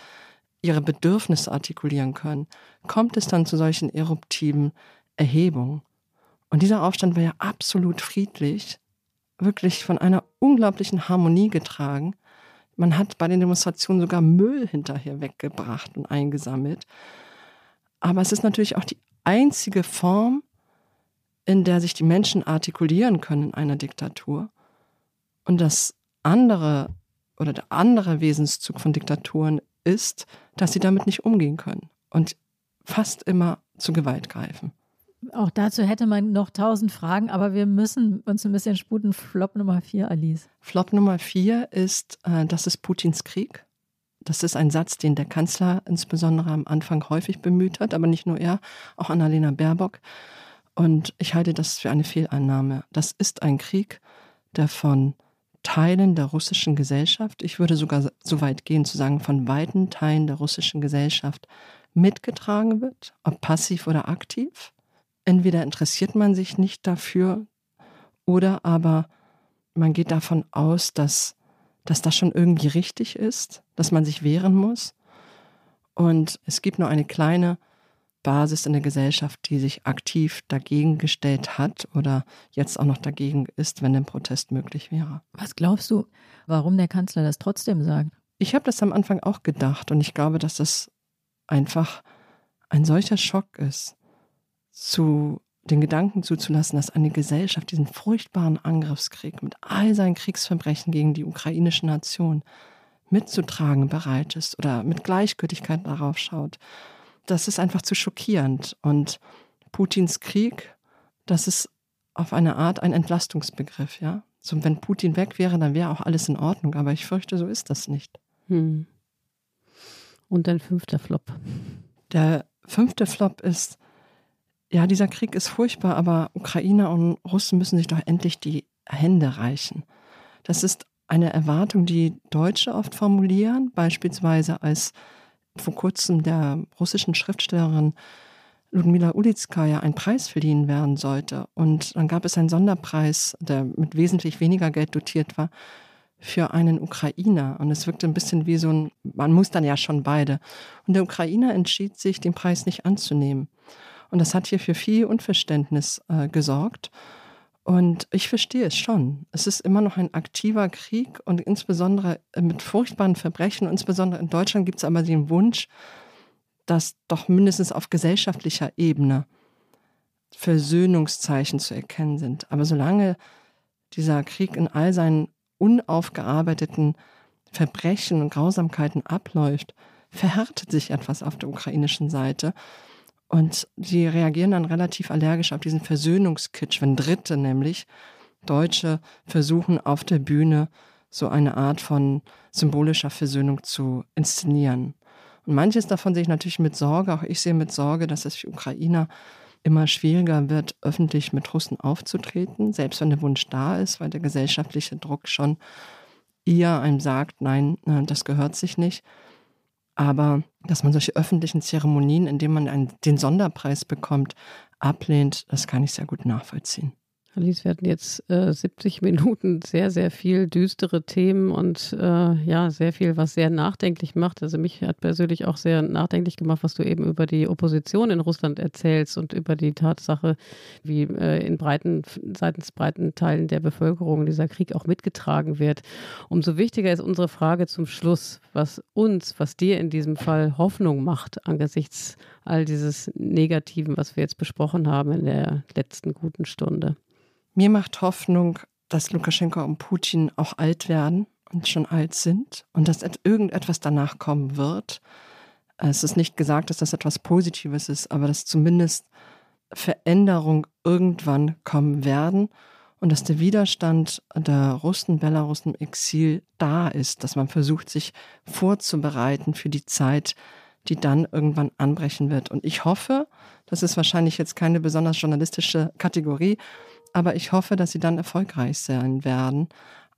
ihre Bedürfnisse artikulieren können, kommt es dann zu solchen eruptiven Erhebungen. Und dieser Aufstand war ja absolut friedlich, wirklich von einer unglaublichen Harmonie getragen. Man hat bei den Demonstrationen sogar Müll hinterher weggebracht und eingesammelt. Aber es ist natürlich auch die einzige Form, in der sich die Menschen artikulieren können in einer Diktatur. Und das andere oder der andere Wesenszug von Diktaturen ist, dass sie damit nicht umgehen können und fast immer zu Gewalt greifen. Auch dazu hätte man noch tausend Fragen, aber wir müssen uns ein bisschen sputen. Flop Nummer vier, Alice. Flop Nummer vier ist, äh, das ist Putins Krieg. Das ist ein Satz, den der Kanzler insbesondere am Anfang häufig bemüht hat, aber nicht nur er, auch Annalena Baerbock. Und ich halte das für eine Fehlannahme. Das ist ein Krieg, der von Teilen der russischen Gesellschaft, ich würde sogar so weit gehen zu sagen, von weiten Teilen der russischen Gesellschaft mitgetragen wird, ob passiv oder aktiv. Entweder interessiert man sich nicht dafür oder aber man geht davon aus, dass, dass das schon irgendwie richtig ist, dass man sich wehren muss. Und es gibt nur eine kleine Basis in der Gesellschaft, die sich aktiv dagegen gestellt hat oder jetzt auch noch dagegen ist, wenn ein Protest möglich wäre. Was glaubst du, warum der Kanzler das trotzdem sagt? Ich habe das am Anfang auch gedacht und ich glaube, dass das einfach ein solcher Schock ist, zu den Gedanken zuzulassen, dass eine Gesellschaft diesen furchtbaren Angriffskrieg mit all seinen Kriegsverbrechen gegen die ukrainische Nation mitzutragen bereit ist oder mit Gleichgültigkeit darauf schaut das ist einfach zu schockierend. Und Putins Krieg, das ist auf eine Art ein Entlastungsbegriff, ja. So, wenn Putin weg wäre, dann wäre auch alles in Ordnung. Aber ich fürchte, so ist das nicht. Hm. Und dein fünfter Flop. Der fünfte Flop ist, ja, dieser Krieg ist furchtbar, aber Ukrainer und Russen müssen sich doch endlich die Hände reichen. Das ist eine Erwartung, die Deutsche oft formulieren, beispielsweise als vor kurzem der russischen Schriftstellerin Ludmila Ulitskaya ein Preis verliehen werden sollte. Und dann gab es einen Sonderpreis, der mit wesentlich weniger Geld dotiert war, für einen Ukrainer. Und es wirkte ein bisschen wie so ein, man muss dann ja schon beide. Und der Ukrainer entschied sich, den Preis nicht anzunehmen. Und das hat hier für viel Unverständnis äh, gesorgt. Und ich verstehe es schon. Es ist immer noch ein aktiver Krieg und insbesondere mit furchtbaren Verbrechen. Insbesondere in Deutschland gibt es aber den Wunsch, dass doch mindestens auf gesellschaftlicher Ebene Versöhnungszeichen zu erkennen sind. Aber solange dieser Krieg in all seinen unaufgearbeiteten Verbrechen und Grausamkeiten abläuft, verhärtet sich etwas auf der ukrainischen Seite. Und sie reagieren dann relativ allergisch auf diesen Versöhnungskitsch, wenn Dritte nämlich Deutsche versuchen auf der Bühne so eine Art von symbolischer Versöhnung zu inszenieren. Und manches davon sehe ich natürlich mit Sorge, auch ich sehe mit Sorge, dass es für Ukrainer immer schwieriger wird, öffentlich mit Russen aufzutreten, selbst wenn der Wunsch da ist, weil der gesellschaftliche Druck schon eher einem sagt, nein, das gehört sich nicht. Aber dass man solche öffentlichen Zeremonien, in denen man einen, den Sonderpreis bekommt, ablehnt, das kann ich sehr gut nachvollziehen. Alice, wir hatten jetzt äh, 70 Minuten sehr, sehr viel düstere Themen und äh, ja, sehr viel, was sehr nachdenklich macht. Also mich hat persönlich auch sehr nachdenklich gemacht, was du eben über die Opposition in Russland erzählst und über die Tatsache, wie äh, in breiten, seitens breiten Teilen der Bevölkerung dieser Krieg auch mitgetragen wird. Umso wichtiger ist unsere Frage zum Schluss, was uns, was dir in diesem Fall Hoffnung macht angesichts all dieses Negativen, was wir jetzt besprochen haben in der letzten guten Stunde. Mir macht Hoffnung, dass Lukaschenko und Putin auch alt werden und schon alt sind und dass irgendetwas danach kommen wird. Es ist nicht gesagt, dass das etwas Positives ist, aber dass zumindest Veränderungen irgendwann kommen werden und dass der Widerstand der Russen, Belarusen im Exil da ist, dass man versucht, sich vorzubereiten für die Zeit, die dann irgendwann anbrechen wird. Und ich hoffe, das ist wahrscheinlich jetzt keine besonders journalistische Kategorie, aber ich hoffe, dass sie dann erfolgreich sein werden,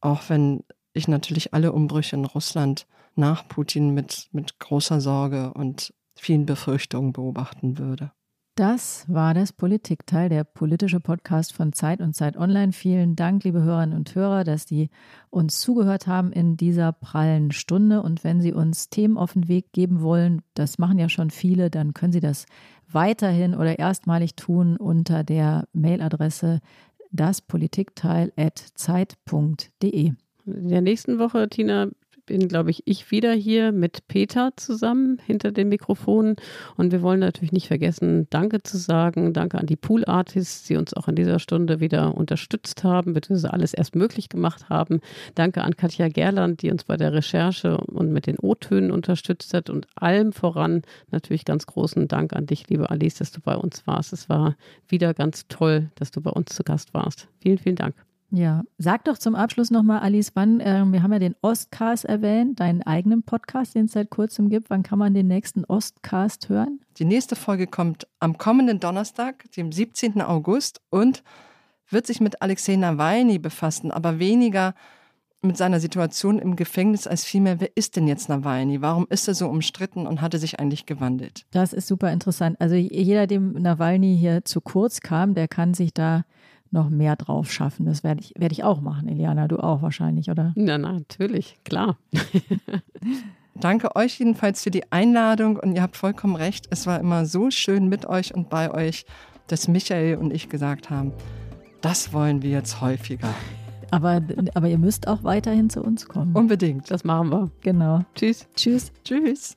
auch wenn ich natürlich alle Umbrüche in Russland nach Putin mit, mit großer Sorge und vielen Befürchtungen beobachten würde. Das war das Politikteil, der politische Podcast von Zeit und Zeit Online. Vielen Dank, liebe Hörerinnen und Hörer, dass die uns zugehört haben in dieser prallen Stunde. Und wenn Sie uns Themen auf den Weg geben wollen, das machen ja schon viele, dann können Sie das weiterhin oder erstmalig tun unter der Mailadresse daspolitikteil.zeit.de. In der nächsten Woche, Tina, bin, glaube ich, ich wieder hier mit Peter zusammen hinter dem Mikrofon. Und wir wollen natürlich nicht vergessen, Danke zu sagen. Danke an die Pool Artists, die uns auch in dieser Stunde wieder unterstützt haben, beziehungsweise alles erst möglich gemacht haben. Danke an Katja Gerland, die uns bei der Recherche und mit den O-Tönen unterstützt hat. Und allem voran natürlich ganz großen Dank an dich, liebe Alice, dass du bei uns warst. Es war wieder ganz toll, dass du bei uns zu Gast warst. Vielen, vielen Dank. Ja, sag doch zum Abschluss nochmal, Alice, wann, äh, wir haben ja den Ostcast erwähnt, deinen eigenen Podcast, den es seit kurzem gibt. Wann kann man den nächsten Ostcast hören? Die nächste Folge kommt am kommenden Donnerstag, dem 17. August, und wird sich mit Alexei Nawalny befassen, aber weniger mit seiner Situation im Gefängnis als vielmehr, wer ist denn jetzt Nawalny? Warum ist er so umstritten und hat er sich eigentlich gewandelt? Das ist super interessant. Also jeder, dem Nawalny hier zu kurz kam, der kann sich da noch mehr drauf schaffen. Das werde ich, werde ich auch machen, Eliana. Du auch wahrscheinlich, oder? Na, natürlich, klar. Danke euch jedenfalls für die Einladung und ihr habt vollkommen recht. Es war immer so schön mit euch und bei euch, dass Michael und ich gesagt haben, das wollen wir jetzt häufiger. Aber, aber ihr müsst auch weiterhin zu uns kommen. Unbedingt. Das machen wir. Genau. Tschüss. Tschüss. Tschüss.